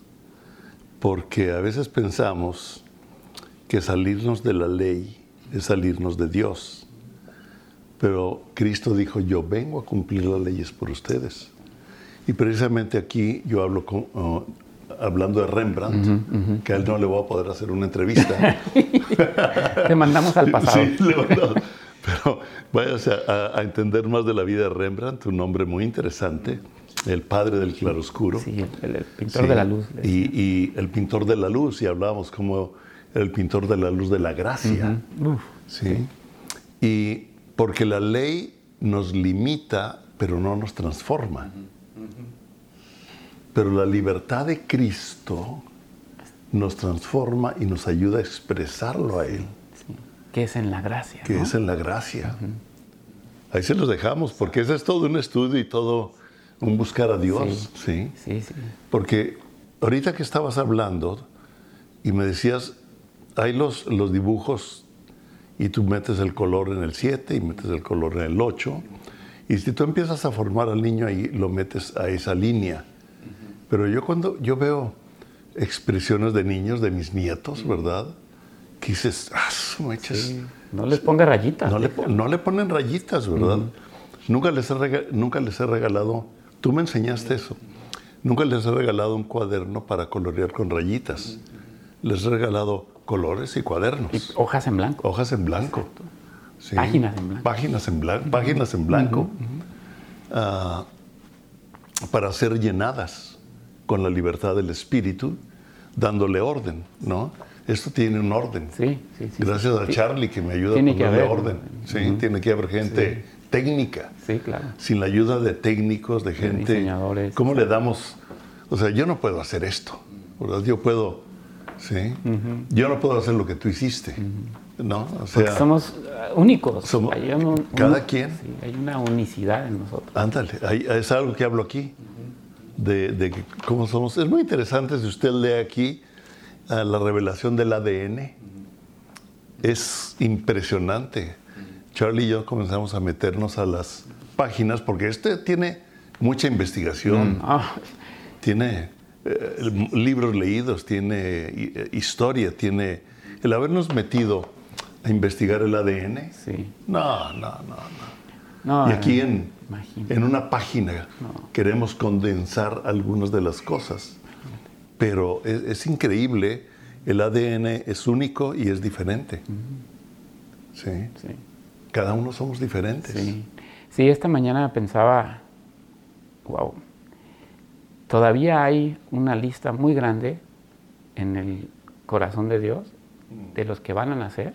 porque a veces pensamos que salirnos de la ley es salirnos de Dios. Pero Cristo dijo, yo vengo a cumplir las leyes por ustedes. Y precisamente aquí yo hablo con, uh, hablando de Rembrandt, que a él no le voy a poder hacer una entrevista. <laughs> Te mandamos al pasado. Sí, le mandamos. Pero váyase a, a, entender más de la vida de Rembrandt, un hombre muy interesante, el padre del claroscuro. Sí, el, el pintor sí, de la luz. Y, y, el pintor de la luz, y hablábamos como el pintor de la luz de la gracia. Uh -huh. Uf, ¿sí? Y porque la ley nos limita, pero no nos transforma. Pero la libertad de Cristo nos transforma y nos ayuda a expresarlo a Él. Sí. Que es en la gracia. Que ¿no? es en la gracia. Uh -huh. Ahí se los dejamos, porque ese es todo un estudio y todo un buscar a Dios. Sí, sí. sí, Porque ahorita que estabas hablando y me decías, hay los, los dibujos y tú metes el color en el 7 y metes el color en el 8. Y si tú empiezas a formar al niño ahí, lo metes a esa línea. Pero yo cuando yo veo expresiones de niños, de mis nietos, ¿verdad? Que dices, ah, meches, sí. No les ponga rayitas. No le, no le ponen rayitas, ¿verdad? nunca, les he regalado, nunca les he regalado, tú me enseñaste eso, nunca les he regalado un cuaderno para colorear con rayitas. Les he regalado colores y cuadernos. Y hojas en blanco. Hojas en blanco. Sí. Páginas en blanco. Páginas en blanco. Páginas en blanco. Uh -huh. uh, para ser llenadas con la libertad del espíritu, dándole orden, ¿no? Esto tiene un orden. Sí, sí, sí Gracias a Charlie que me ayuda tiene a ponerle que haber, orden. Sí, uh -huh. tiene que haber gente técnica. Sí, claro. Sin la ayuda de técnicos, de gente. De diseñadores. ¿Cómo le damos? O sea, yo no puedo hacer esto. ¿verdad? Yo puedo ¿sí? Uh -huh. Yo no puedo hacer lo que tú hiciste, uh -huh. ¿no? O sea, Porque somos únicos. Somos, hay un, cada un, quien. Sí, hay una unicidad en nosotros. Ándale, hay, es algo que hablo aquí, uh -huh. de, de, cómo somos. Es muy interesante si usted lee aquí uh, la revelación del ADN. Es impresionante. Charlie y yo comenzamos a meternos a las páginas, porque este tiene mucha investigación. Ah. Tiene eh, libros leídos, tiene eh, historia, tiene el habernos metido a investigar el ADN. Sí. No, no, no, no. no y aquí en, en una página No. queremos condensar algunas de las cosas. Pero es, es increíble, el ADN es único y es diferente. Sí. Sí. Cada uno somos diferentes. Sí. Sí, esta mañana pensaba, wow, todavía hay una lista muy grande en el corazón de Dios de los que van a nacer.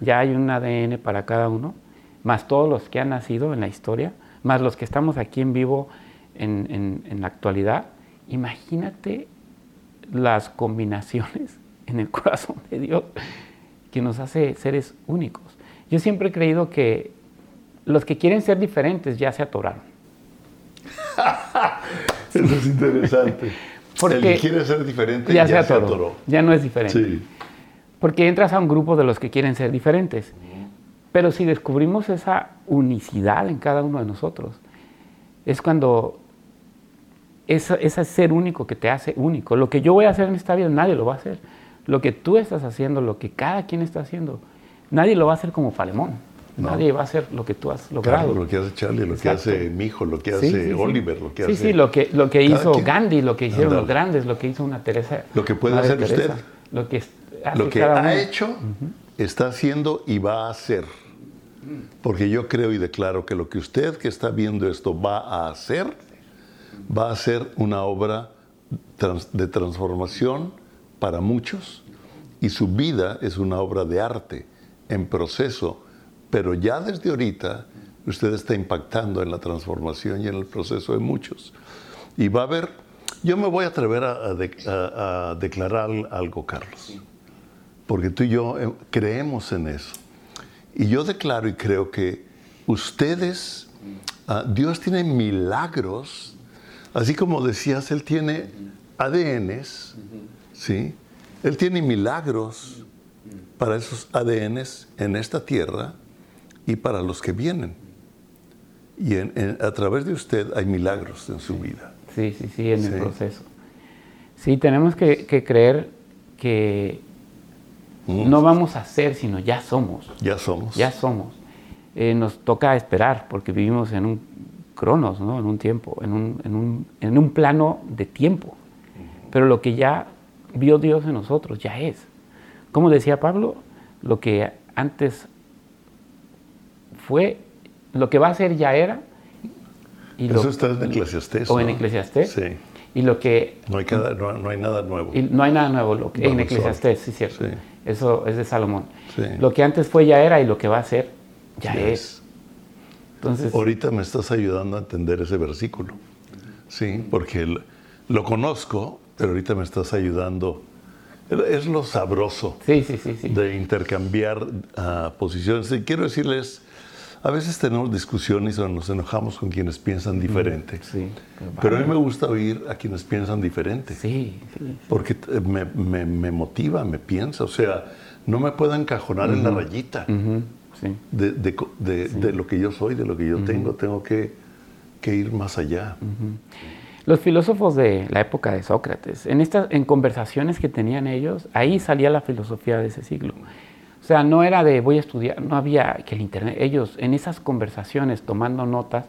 Ya hay un ADN para cada uno, más todos los que han nacido en la historia, más los que estamos aquí en vivo en, en, en la actualidad. Imagínate las combinaciones en el <laughs> corazón de Dios que nos hace seres únicos. Yo siempre he creído que los que quieren ser diferentes ya se atoraron. <laughs> <laughs> Eso es interesante. Porque el que quiere ser diferente ya, ya se, atoró, se atoró. Ya no es diferente. Sí. Porque entras a un grupo de los que quieren ser diferentes. Pero si descubrimos esa unicidad en cada uno de nosotros, es cuando ese, ese ser único que te hace único. Lo que yo voy a hacer en esta vida, nadie lo va a hacer. Lo que tú estás haciendo, lo que cada quien está haciendo, nadie lo va a hacer como Falemón. No. Nadie va a hacer lo que tú has logrado. Claro, lo que hace Charlie, lo Exacto. que hace mi hijo, lo que Sí, hace sí, sí. Oliver, lo que sí, hace. Sí, lo que, lo que hizo quien. Gandhi, lo que hicieron los grandes, lo que hizo una Teresa. Lo que puede hacer usted. Lo que hace Lo que cada ha uno. hecho, está haciendo y va a hacer. Porque yo creo y declaro que lo que usted que está viendo esto va a hacer, va a ser una obra trans- de transformación para muchos y su vida es una obra de arte en proceso, pero ya desde ahorita usted está impactando en la transformación y en el proceso de muchos. Y va a haber, yo me voy a atrever a, a de- a- a declarar algo, Carlos, porque tú y yo eh, creemos en eso. Y yo declaro y creo que ustedes ah, Dios tiene milagros, así como decías, Él tiene ADNs, ¿sí? Él tiene milagros para esos ADNs en esta tierra y para los que vienen. Y a través de usted hay milagros en su vida. Sí, sí, sí, en el proceso. Sí, tenemos que, creer que mm. no vamos a ser, sino ya somos. Ya somos. Ya somos. Eh, nos toca esperar porque vivimos en un cronos, ¿no? en un tiempo, en un, en un, en un plano de tiempo. Pero lo que ya vio Dios en nosotros ya es. Como decía Pablo, lo que antes fue, lo que va a ser ya era. Y Eso está en Eclesiastés. O en Eclesiastés. Sí. Y lo que... No hay, no, hay nada nuevo. Y no hay nada nuevo. Lo que, en Eclesiastés, sí, cierto. Eso es de Salomón. Lo que antes fue ya era y lo que va a ser ya es. Entonces, Ahorita me estás ayudando a entender ese versículo. Sí, porque lo conozco, pero ahorita me estás ayudando. Es lo sabroso sí, sí, sí, de intercambiar uh, posiciones. Y quiero decirles, a veces tenemos discusiones o nos enojamos con quienes piensan diferente. Sí, pero a mí me gusta oír a quienes piensan diferente. Sí, Porque me, me, me, motiva, me piensa. O sea, no me puedo encajonar en la rayita de, de, de, de, lo que yo soy, de lo que yo tengo. Tengo que, que ir más allá. Los filósofos de la época de Sócrates, en, estas, en conversaciones que tenían ellos, ahí salía la filosofía de ese siglo. O sea, no era de voy a estudiar, no había que el Internet. Ellos en esas conversaciones, tomando notas,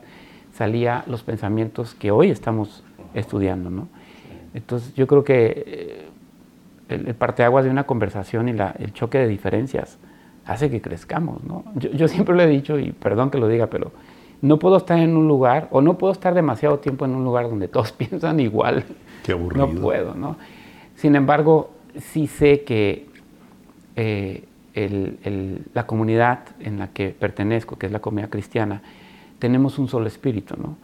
salía los pensamientos que hoy estamos estudiando, ¿no? Entonces yo creo que eh, el, parteaguas de una conversación y la, el choque de diferencias hace que crezcamos, ¿no? Yo, yo siempre lo he dicho, y perdón que lo diga, pero no puedo estar en un lugar o no puedo estar demasiado tiempo en un lugar donde todos <laughs> piensan igual. Qué aburrido. No puedo, ¿no? Sin embargo, sí sé que eh, la comunidad en la que pertenezco, que es la comunidad cristiana, tenemos un solo espíritu, ¿no?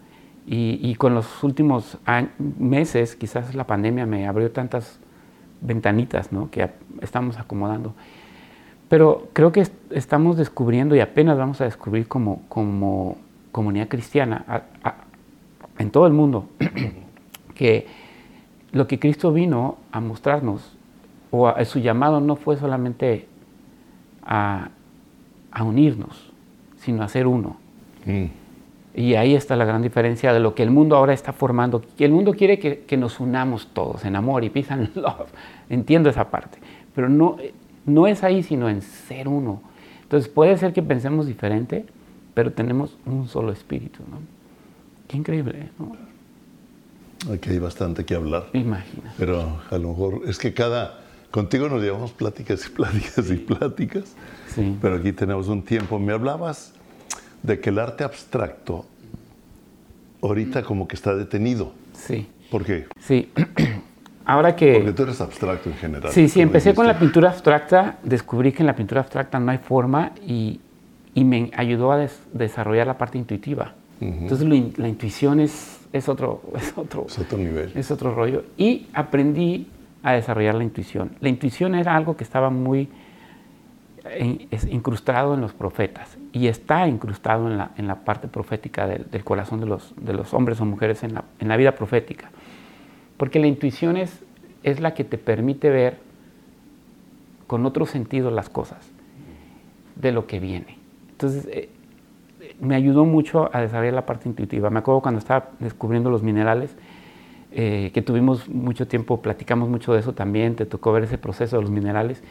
Y, con los últimos meses, quizás la pandemia me abrió tantas ventanitas, ¿no? Que estamos acomodando. Pero creo que estamos descubriendo y apenas vamos a descubrir como, como comunidad cristiana en todo el mundo <clears throat> que lo que Cristo vino a mostrarnos o a, su llamado no fue solamente a, unirnos, sino a ser uno. Mm. Y ahí está la gran diferencia de lo que el mundo ahora está formando. El mundo quiere que, que nos unamos todos en amor y peace and <laughs> love. Entiendo esa parte. Pero no, no es ahí, sino en ser uno. Entonces puede ser que pensemos diferente, pero tenemos un solo espíritu, ¿no? Qué increíble, ¿no? Aquí hay bastante que hablar. Imagina. Pero a lo mejor es que cada, contigo nos llevamos pláticas y pláticas y pláticas, sí. pero aquí tenemos un tiempo. Me hablabas de que el arte abstracto ahorita como que está detenido. Sí. ¿Por qué? Sí. <clears throat> Ahora que... Porque tú eres abstracto en general. Sí, sí, empecé con la pintura abstracta, descubrí que en la pintura abstracta no hay forma y, y me ayudó a desarrollar la parte intuitiva. Entonces la intuición es, es, otro, <laughs> es, otro, es otro nivel. Es otro rollo. Y aprendí a desarrollar la intuición. La intuición era algo que estaba muy incrustado en los profetas y está incrustado en la, en la parte profética del, corazón de los, de los, hombres o mujeres en la, en la, vida profética. Porque la intuición es, es la que te permite ver con otro sentido las cosas de lo que viene. Entonces, eh, me ayudó mucho a desarrollar la parte intuitiva. Me acuerdo cuando estaba descubriendo los minerales, eh, que tuvimos mucho tiempo, platicamos mucho de eso también, te tocó ver ese proceso de los minerales.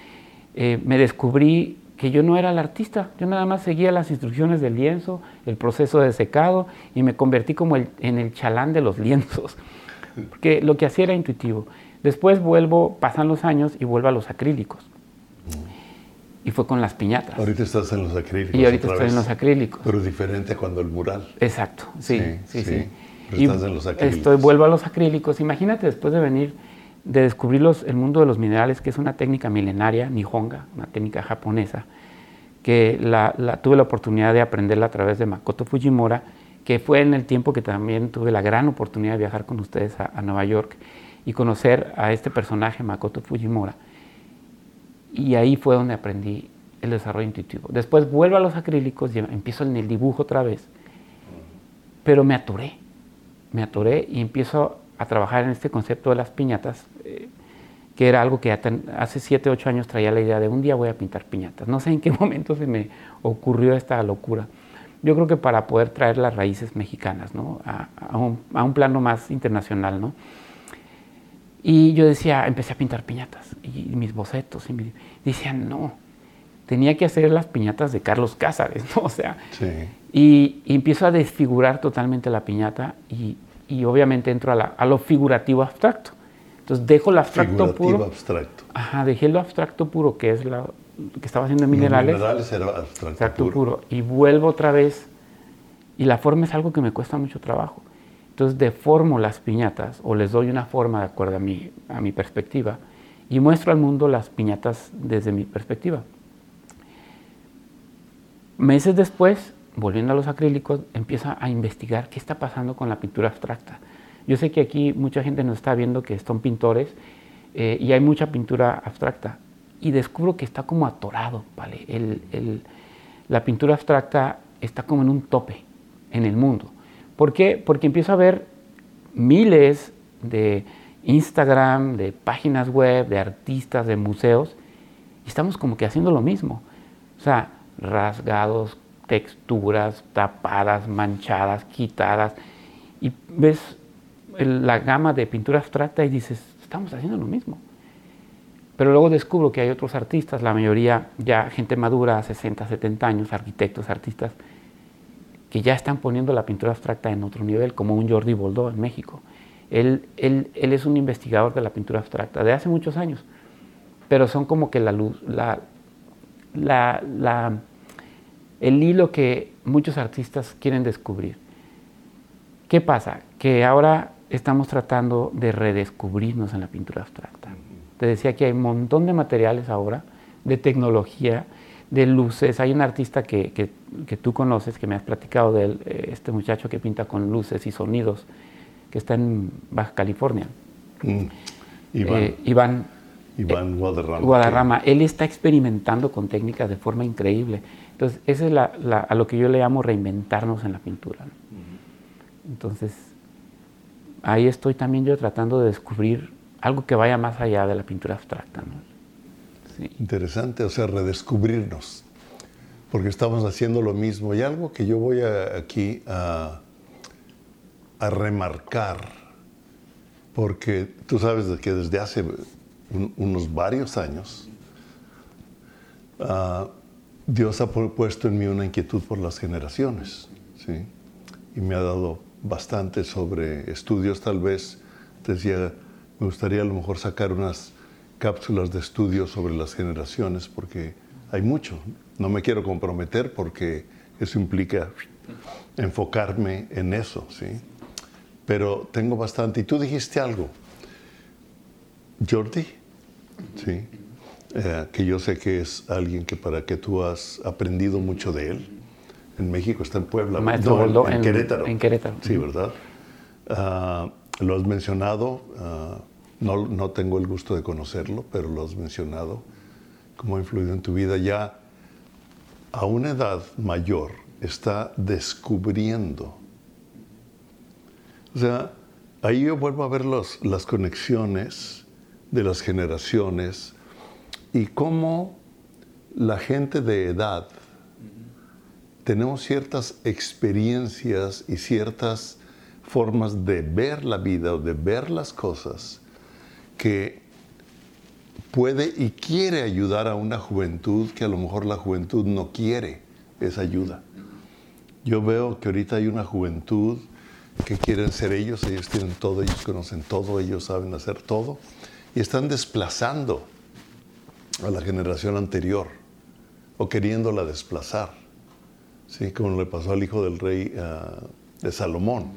Eh, me descubrí que yo no era el artista, yo nada más seguía las instrucciones del lienzo, el proceso de secado y me convertí como en el chalán de los lienzos, <laughs> porque lo que hacía era intuitivo. Después vuelvo, pasan los años y vuelvo a los acrílicos y fue con las piñatas. Ahorita estás en los acrílicos. Y ahorita estoy en los acrílicos. Pero diferente cuando el mural. Exacto, sí, sí, sí. Pero estás en los acrílicos. Estoy, vuelvo a los acrílicos. Imagínate después de venir, de descubrir los, el mundo de los minerales, que es una técnica milenaria, nihonga, una técnica japonesa, que la, la, tuve la oportunidad de aprenderla a través de Makoto Fujimura, que fue en el tiempo que también tuve la gran oportunidad de viajar con ustedes a, a Nueva York y conocer a este personaje, Makoto Fujimura y ahí fue donde aprendí el desarrollo intuitivo. Después vuelvo a los acrílicos y empiezo en el dibujo otra vez. pero me atoré, me atoré y empiezo a trabajar en este concepto de las piñatas, eh, que era algo que hace 7, 8 años traía la idea de un día voy a pintar piñatas. No sé en qué <laughs> momento se me ocurrió esta locura. Yo creo que para poder traer las raíces mexicanas ¿no? a, un, a, un, plano más internacional. ¿no? Y yo decía, empecé a pintar piñatas y mis bocetos. Y me decían, no, tenía que hacer las piñatas de Carlos Cázares, <laughs> ¿no? O sea, y, empiezo a desfigurar totalmente la piñata y, y obviamente entro a, a, lo figurativo abstracto. Entonces dejo lo abstracto puro. abstracto. Ajá, dejé lo abstracto puro, que es lo que estaba haciendo en minerales. minerales era abstracto, puro. Y vuelvo otra vez. Y la forma es algo que me cuesta mucho trabajo. Entonces deformo las piñatas o les doy una forma de acuerdo a mi, a mi perspectiva y muestro al mundo las piñatas desde mi perspectiva. Meses después, volviendo a los acrílicos, empieza a investigar qué está pasando con la pintura abstracta. Yo sé que aquí mucha gente nos está viendo que son pintores eh, y hay mucha pintura abstracta y descubro que está como atorado, ¿vale? la pintura abstracta está como en un tope en el mundo. ¿Por qué? Porque empiezo a ver miles de Instagram, de páginas web, de artistas, de museos, y estamos como que haciendo lo mismo. O sea, rasgados, texturas, tapadas, manchadas, quitadas. Y ves la gama de pintura abstracta y dices, estamos haciendo lo mismo. Pero luego descubro que hay otros artistas, la mayoría ya gente madura, 60, 70 años, arquitectos, artistas, que ya están poniendo la pintura abstracta en otro nivel, como un Jordi Boldó en México. Él, él, él es un investigador de la pintura abstracta de hace muchos años, pero son como que la luz, la, la, el hilo que muchos artistas quieren descubrir. ¿Qué pasa? Que ahora estamos tratando de redescubrirnos en la pintura abstracta. Te decía que hay un montón de materiales ahora, de tecnología, de luces. Hay un artista que, que, tú conoces, que me has platicado de él, eh, este muchacho que pinta con luces y sonidos, que está en Baja California. Mm. Iván. Eh, Iván Iván Guadarrama. Guadarrama. Él está experimentando con técnicas de forma increíble. Entonces, eso es la, a lo que yo le llamo reinventarnos en la pintura. Entonces, ahí estoy también yo tratando de descubrir algo que vaya más allá de la pintura abstracta. Interesante, o sea, redescubrirnos, porque estamos haciendo lo mismo. Y algo que yo voy aquí a, a remarcar, porque tú sabes que desde hace unos varios años, ah, Dios ha puesto en mí una inquietud por las generaciones, ¿sí? Y me ha dado bastante sobre estudios, tal vez, decía, me gustaría a lo mejor sacar unas cápsulas de estudio sobre las generaciones, porque hay mucho. No me quiero comprometer porque eso implica enfocarme en eso, ¿sí? Pero tengo bastante. Y tú dijiste algo, Jordi, ¿sí? Eh, que yo sé que es alguien que para que tú has aprendido mucho de él. En México está en Puebla, no, en, Querétaro. En Querétaro. Sí, ¿verdad? Ah, lo has mencionado, ah, no, no, tengo el gusto de conocerlo, pero lo has mencionado, cómo ha influido en tu vida ya a una edad mayor, está descubriendo. O sea, ahí yo vuelvo a ver los, las conexiones de las generaciones y cómo la gente de edad tenemos ciertas experiencias y ciertas formas de ver la vida o de ver las cosas que puede y quiere ayudar a una juventud que a lo mejor la juventud no quiere esa ayuda. Yo veo que ahorita hay una juventud que quieren ser ellos, ellos tienen todo, ellos conocen todo, ellos saben hacer todo y están desplazando a la generación anterior o queriéndola desplazar, ¿sí? como le pasó al hijo del rey ah, de Salomón,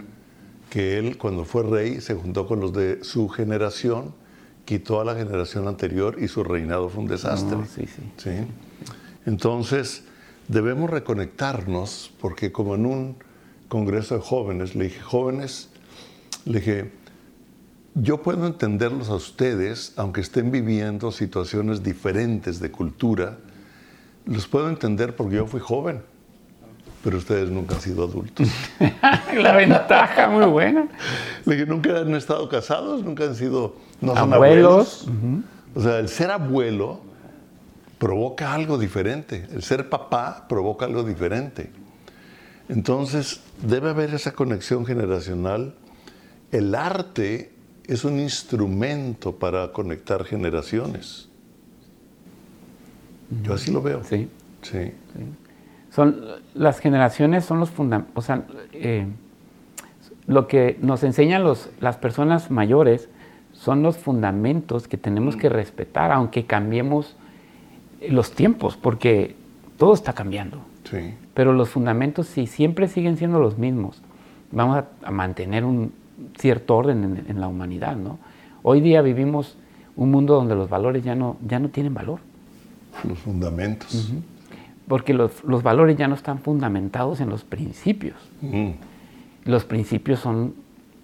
que él cuando fue rey se juntó con los de su generación, quitó a la generación anterior y su reinado fue un desastre. sí. Entonces debemos reconectarnos porque como en un congreso de jóvenes, le dije, jóvenes, le dije, yo puedo entenderlos a ustedes, aunque estén viviendo situaciones diferentes de cultura, los puedo entender porque yo fui joven, pero ustedes nunca han sido adultos. <laughs> la ventaja, muy buena. Nunca han estado casados, nunca han sido, no son abuelos. O sea, el ser abuelo provoca algo diferente, el ser papá provoca algo diferente. Entonces, debe haber esa conexión generacional. El arte es un instrumento para conectar generaciones. Yo así lo veo. Sí. Sí. Son, las generaciones son los fundamentos, o sea, eh, lo que nos enseñan los, las personas mayores son los fundamentos que tenemos que respetar, aunque cambiemos los tiempos, porque todo está cambiando. Sí. Pero los fundamentos, si siempre siguen siendo los mismos, vamos a, mantener un cierto orden en, la humanidad, ¿no? Hoy día vivimos un mundo donde los valores ya no, ya no tienen valor. Los fundamentos porque los, valores ya no están fundamentados en los principios. Mm. Los principios son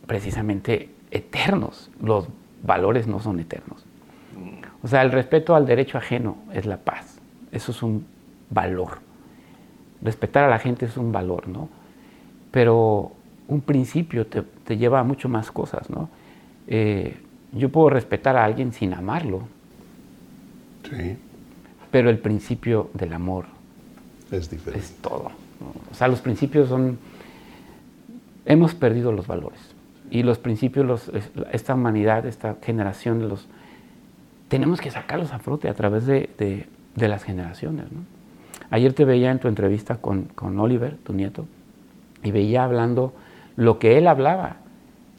precisamente eternos, los valores no son eternos. O sea, el respeto al derecho ajeno es la paz, eso es un valor. Respetar a la gente es un valor, ¿no? Pero un principio te, lleva a mucho más cosas, ¿no? Eh, yo puedo respetar a alguien sin amarlo. Sí. Pero el principio del amor es diferente. Es todo. O sea, los principios son... Hemos perdido los valores. Y los principios, los, esta humanidad, esta generación, los, tenemos que sacarlos a flote a través de, las generaciones. Ayer te veía en tu entrevista con, con Oliver, tu nieto, y veía hablando lo que él hablaba.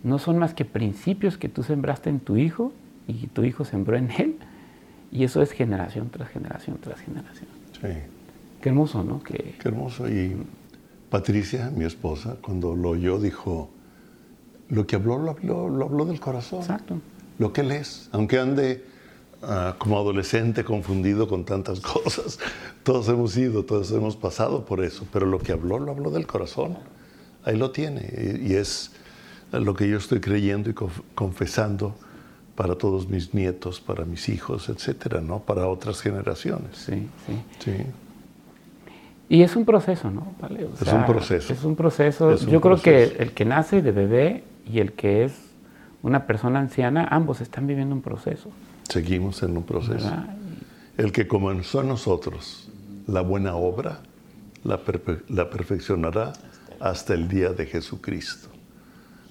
No son más que principios que tú sembraste en tu hijo y tu hijo sembró en él. Y eso es generación tras generación tras generación. Sí. Qué hermoso, ¿no? Qué, hermoso. Y Patricia, mi esposa, cuando lo oyó, dijo, lo que habló, lo habló, lo habló del corazón. Exacto. Lo que él es. Aunque ande ah, como adolescente confundido con tantas <laughs> cosas, todos hemos ido, todos hemos pasado por eso, pero lo que habló, lo habló del corazón. Ahí lo tiene. Y, es lo que yo estoy creyendo y confesando para todos mis nietos, para mis hijos, etcétera, ¿no? Para otras generaciones. Sí, sí. Sí. Y es un proceso, ¿no? es un proceso. Es un proceso. Yo creo que el que nace de bebé y el que es una persona anciana, ambos están viviendo un proceso. Seguimos en un proceso. El que comenzó en nosotros la buena obra, la, perfeccionará hasta el día de Jesucristo.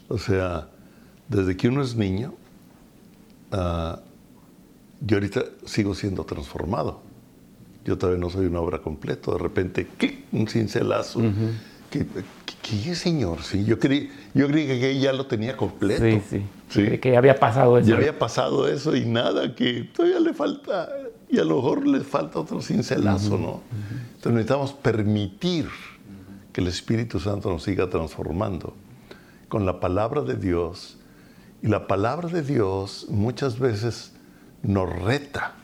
O sea, desde que uno es niño, uh, yo ahorita sigo siendo transformado yo todavía no soy una obra completa, de repente, un cincelazo. ¿Qué, qué, señor? Sí, yo creí, yo creí que ya lo tenía completo. Sí, sí. sí. Que ya había pasado eso. Ya había pasado eso y nada, que todavía le falta, y a lo mejor le falta otro cincelazo, ¿no? Entonces necesitamos permitir que el Espíritu Santo nos siga transformando con la palabra de Dios. Y la palabra de Dios muchas veces nos reta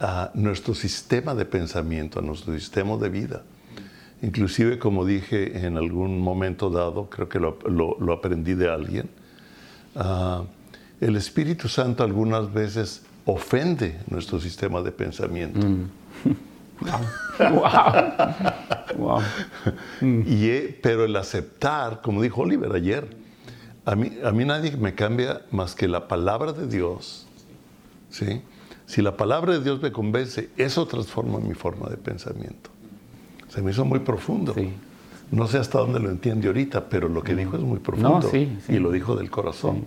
a nuestro sistema de pensamiento, a nuestro sistema de vida. Inclusive, como dije en algún momento dado, creo que lo, aprendí de alguien, ah, el Espíritu Santo algunas veces ofende nuestro sistema de pensamiento. Mm. <laughs> wow. <laughs> y, pero el aceptar, como dijo Oliver ayer, a mí, a mí nadie me cambia más que la palabra de Dios. ¿sí? Si la palabra de Dios me convence, eso transforma mi forma de pensamiento. Se me hizo muy profundo. No sé hasta dónde lo entiende ahorita, pero lo que dijo es muy profundo. y lo dijo del corazón.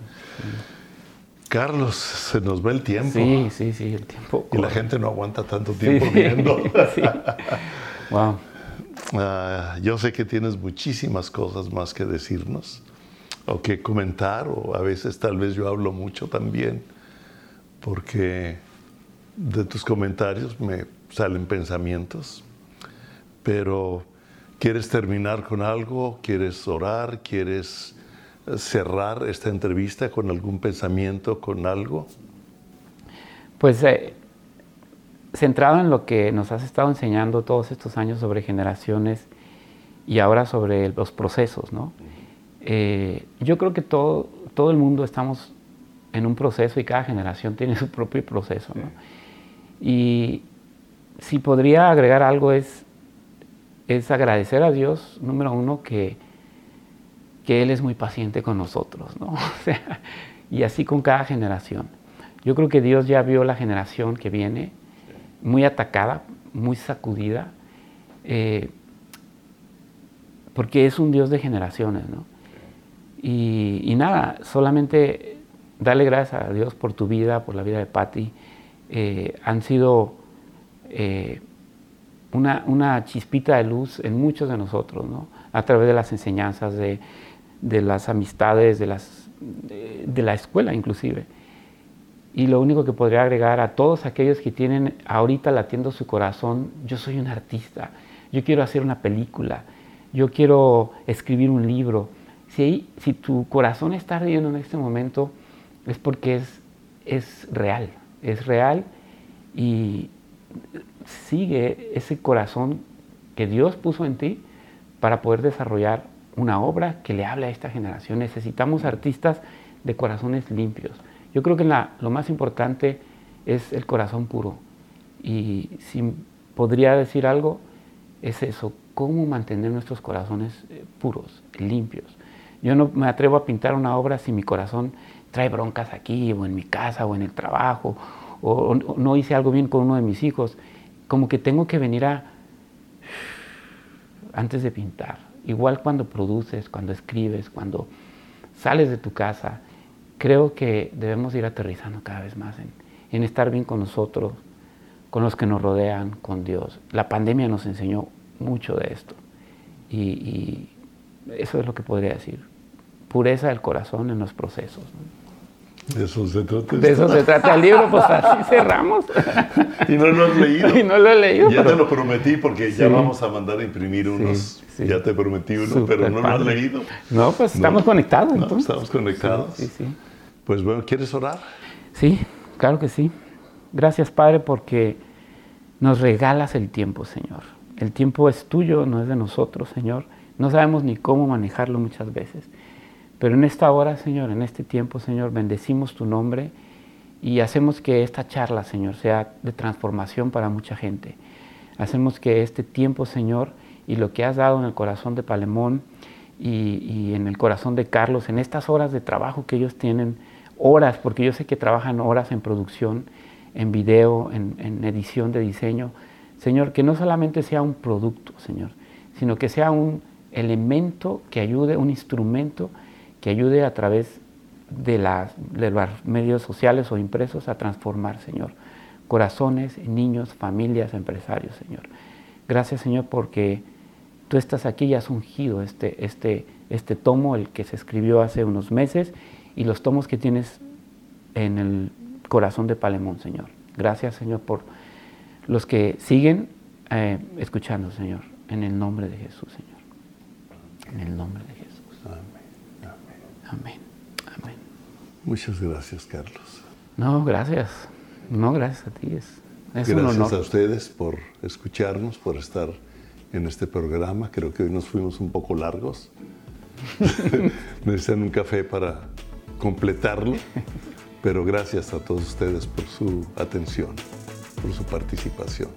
Carlos, se nos va el tiempo. Sí, sí, sí, el tiempo. Y la gente no aguanta tanto tiempo <laughs> viendo. <laughs> wow. Ah, yo sé que tienes muchísimas cosas más que decirnos o que comentar, o a veces tal vez yo hablo mucho también, porque de tus comentarios me salen pensamientos, pero ¿quieres terminar con algo? ¿Quieres orar? ¿Quieres cerrar esta entrevista con algún pensamiento, con algo? Pues eh, centrado en lo que nos has estado enseñando todos estos años sobre generaciones y ahora sobre los procesos, ¿no? Eh, yo creo que todo, todo el mundo estamos en un proceso y cada generación tiene su propio proceso, ¿no? Y si podría agregar algo es es agradecer a Dios, número uno, que, que Él es muy paciente con nosotros, ¿no? <laughs> O sea, y así con cada generación. Yo creo que Dios ya vio la generación que viene muy atacada, muy sacudida, eh, porque es un Dios de generaciones, ¿no? Y, nada, solamente darle gracias a Dios por tu vida, por la vida de Patti. Eh, han sido eh, una, chispita de luz en muchos de nosotros, ¿no? A través de las enseñanzas, de, las amistades, de, las, de la escuela inclusive. Y lo único que podría agregar a todos aquellos que tienen ahorita latiendo su corazón, yo soy un artista, yo quiero hacer una película, yo quiero escribir un libro. Si, tu corazón está ardiendo en este momento, es porque es, es real, es real y sigue ese corazón que Dios puso en ti para poder desarrollar una obra que le hable a esta generación. Necesitamos artistas de corazones limpios. Yo creo que lo más importante es el corazón puro. Y si podría decir algo, es eso, cómo mantener nuestros corazones eh, puros, limpios. Yo no me atrevo a pintar una obra si mi corazón trae broncas aquí, o en mi casa, o en el trabajo, o, no hice algo bien con uno de mis hijos. Como que tengo que venir a, <sighs> antes de pintar. Igual cuando produces, cuando escribes, cuando sales de tu casa, creo que debemos ir aterrizando cada vez más en, estar bien con nosotros, con los que nos rodean, con Dios. La pandemia nos enseñó mucho de esto y, eso es lo que podría decir. Pureza del corazón en los procesos. De eso se trata. De eso se trata el libro, pues así <laughs> cerramos. y no lo has leído. <laughs> Y no lo he leído. Ya te lo prometí porque ya vamos a mandar a imprimir unos. Ya te prometí uno, pero no lo has leído. No, pues estamos conectados. entonces. Estamos conectados. Sí, sí. Pues bueno, ¿quieres orar? Sí, claro que sí. Gracias, Padre, porque nos regalas el tiempo, Señor. El tiempo es tuyo, no es de nosotros, Señor. No sabemos ni cómo manejarlo muchas veces. Pero en esta hora, Señor, en este tiempo, Señor, bendecimos tu nombre y hacemos que esta charla, Señor, sea de transformación para mucha gente. Hacemos que este tiempo, Señor, y lo que has dado en el corazón de Palemón y, y en el corazón de Carlos, en estas horas de trabajo que ellos tienen, horas, porque yo sé que trabajan horas en producción, en video, en, edición de diseño. Señor, que no solamente sea un producto, Señor, sino que sea un elemento que ayude, un instrumento que ayude a través de, de los medios sociales o impresos a transformar, Señor, corazones, niños, familias, empresarios, Señor. Gracias, Señor, porque tú estás aquí y has ungido este, este, este tomo, el que se escribió hace unos meses, y los tomos que tienes en el corazón de Palemón, Señor. Gracias, Señor, por los que siguen eh, escuchando, Señor, en el nombre de Jesús, Señor. En el nombre de Jesús. Amén. Amén. Amén. Muchas gracias, Carlos. No, gracias. No, gracias a ti. Es, gracias a ustedes por escucharnos, por estar en este programa. Creo que hoy nos fuimos un poco largos. <laughs> <laughs> Necesitan un café para completarlo, pero gracias a todos ustedes por su atención, por su participación.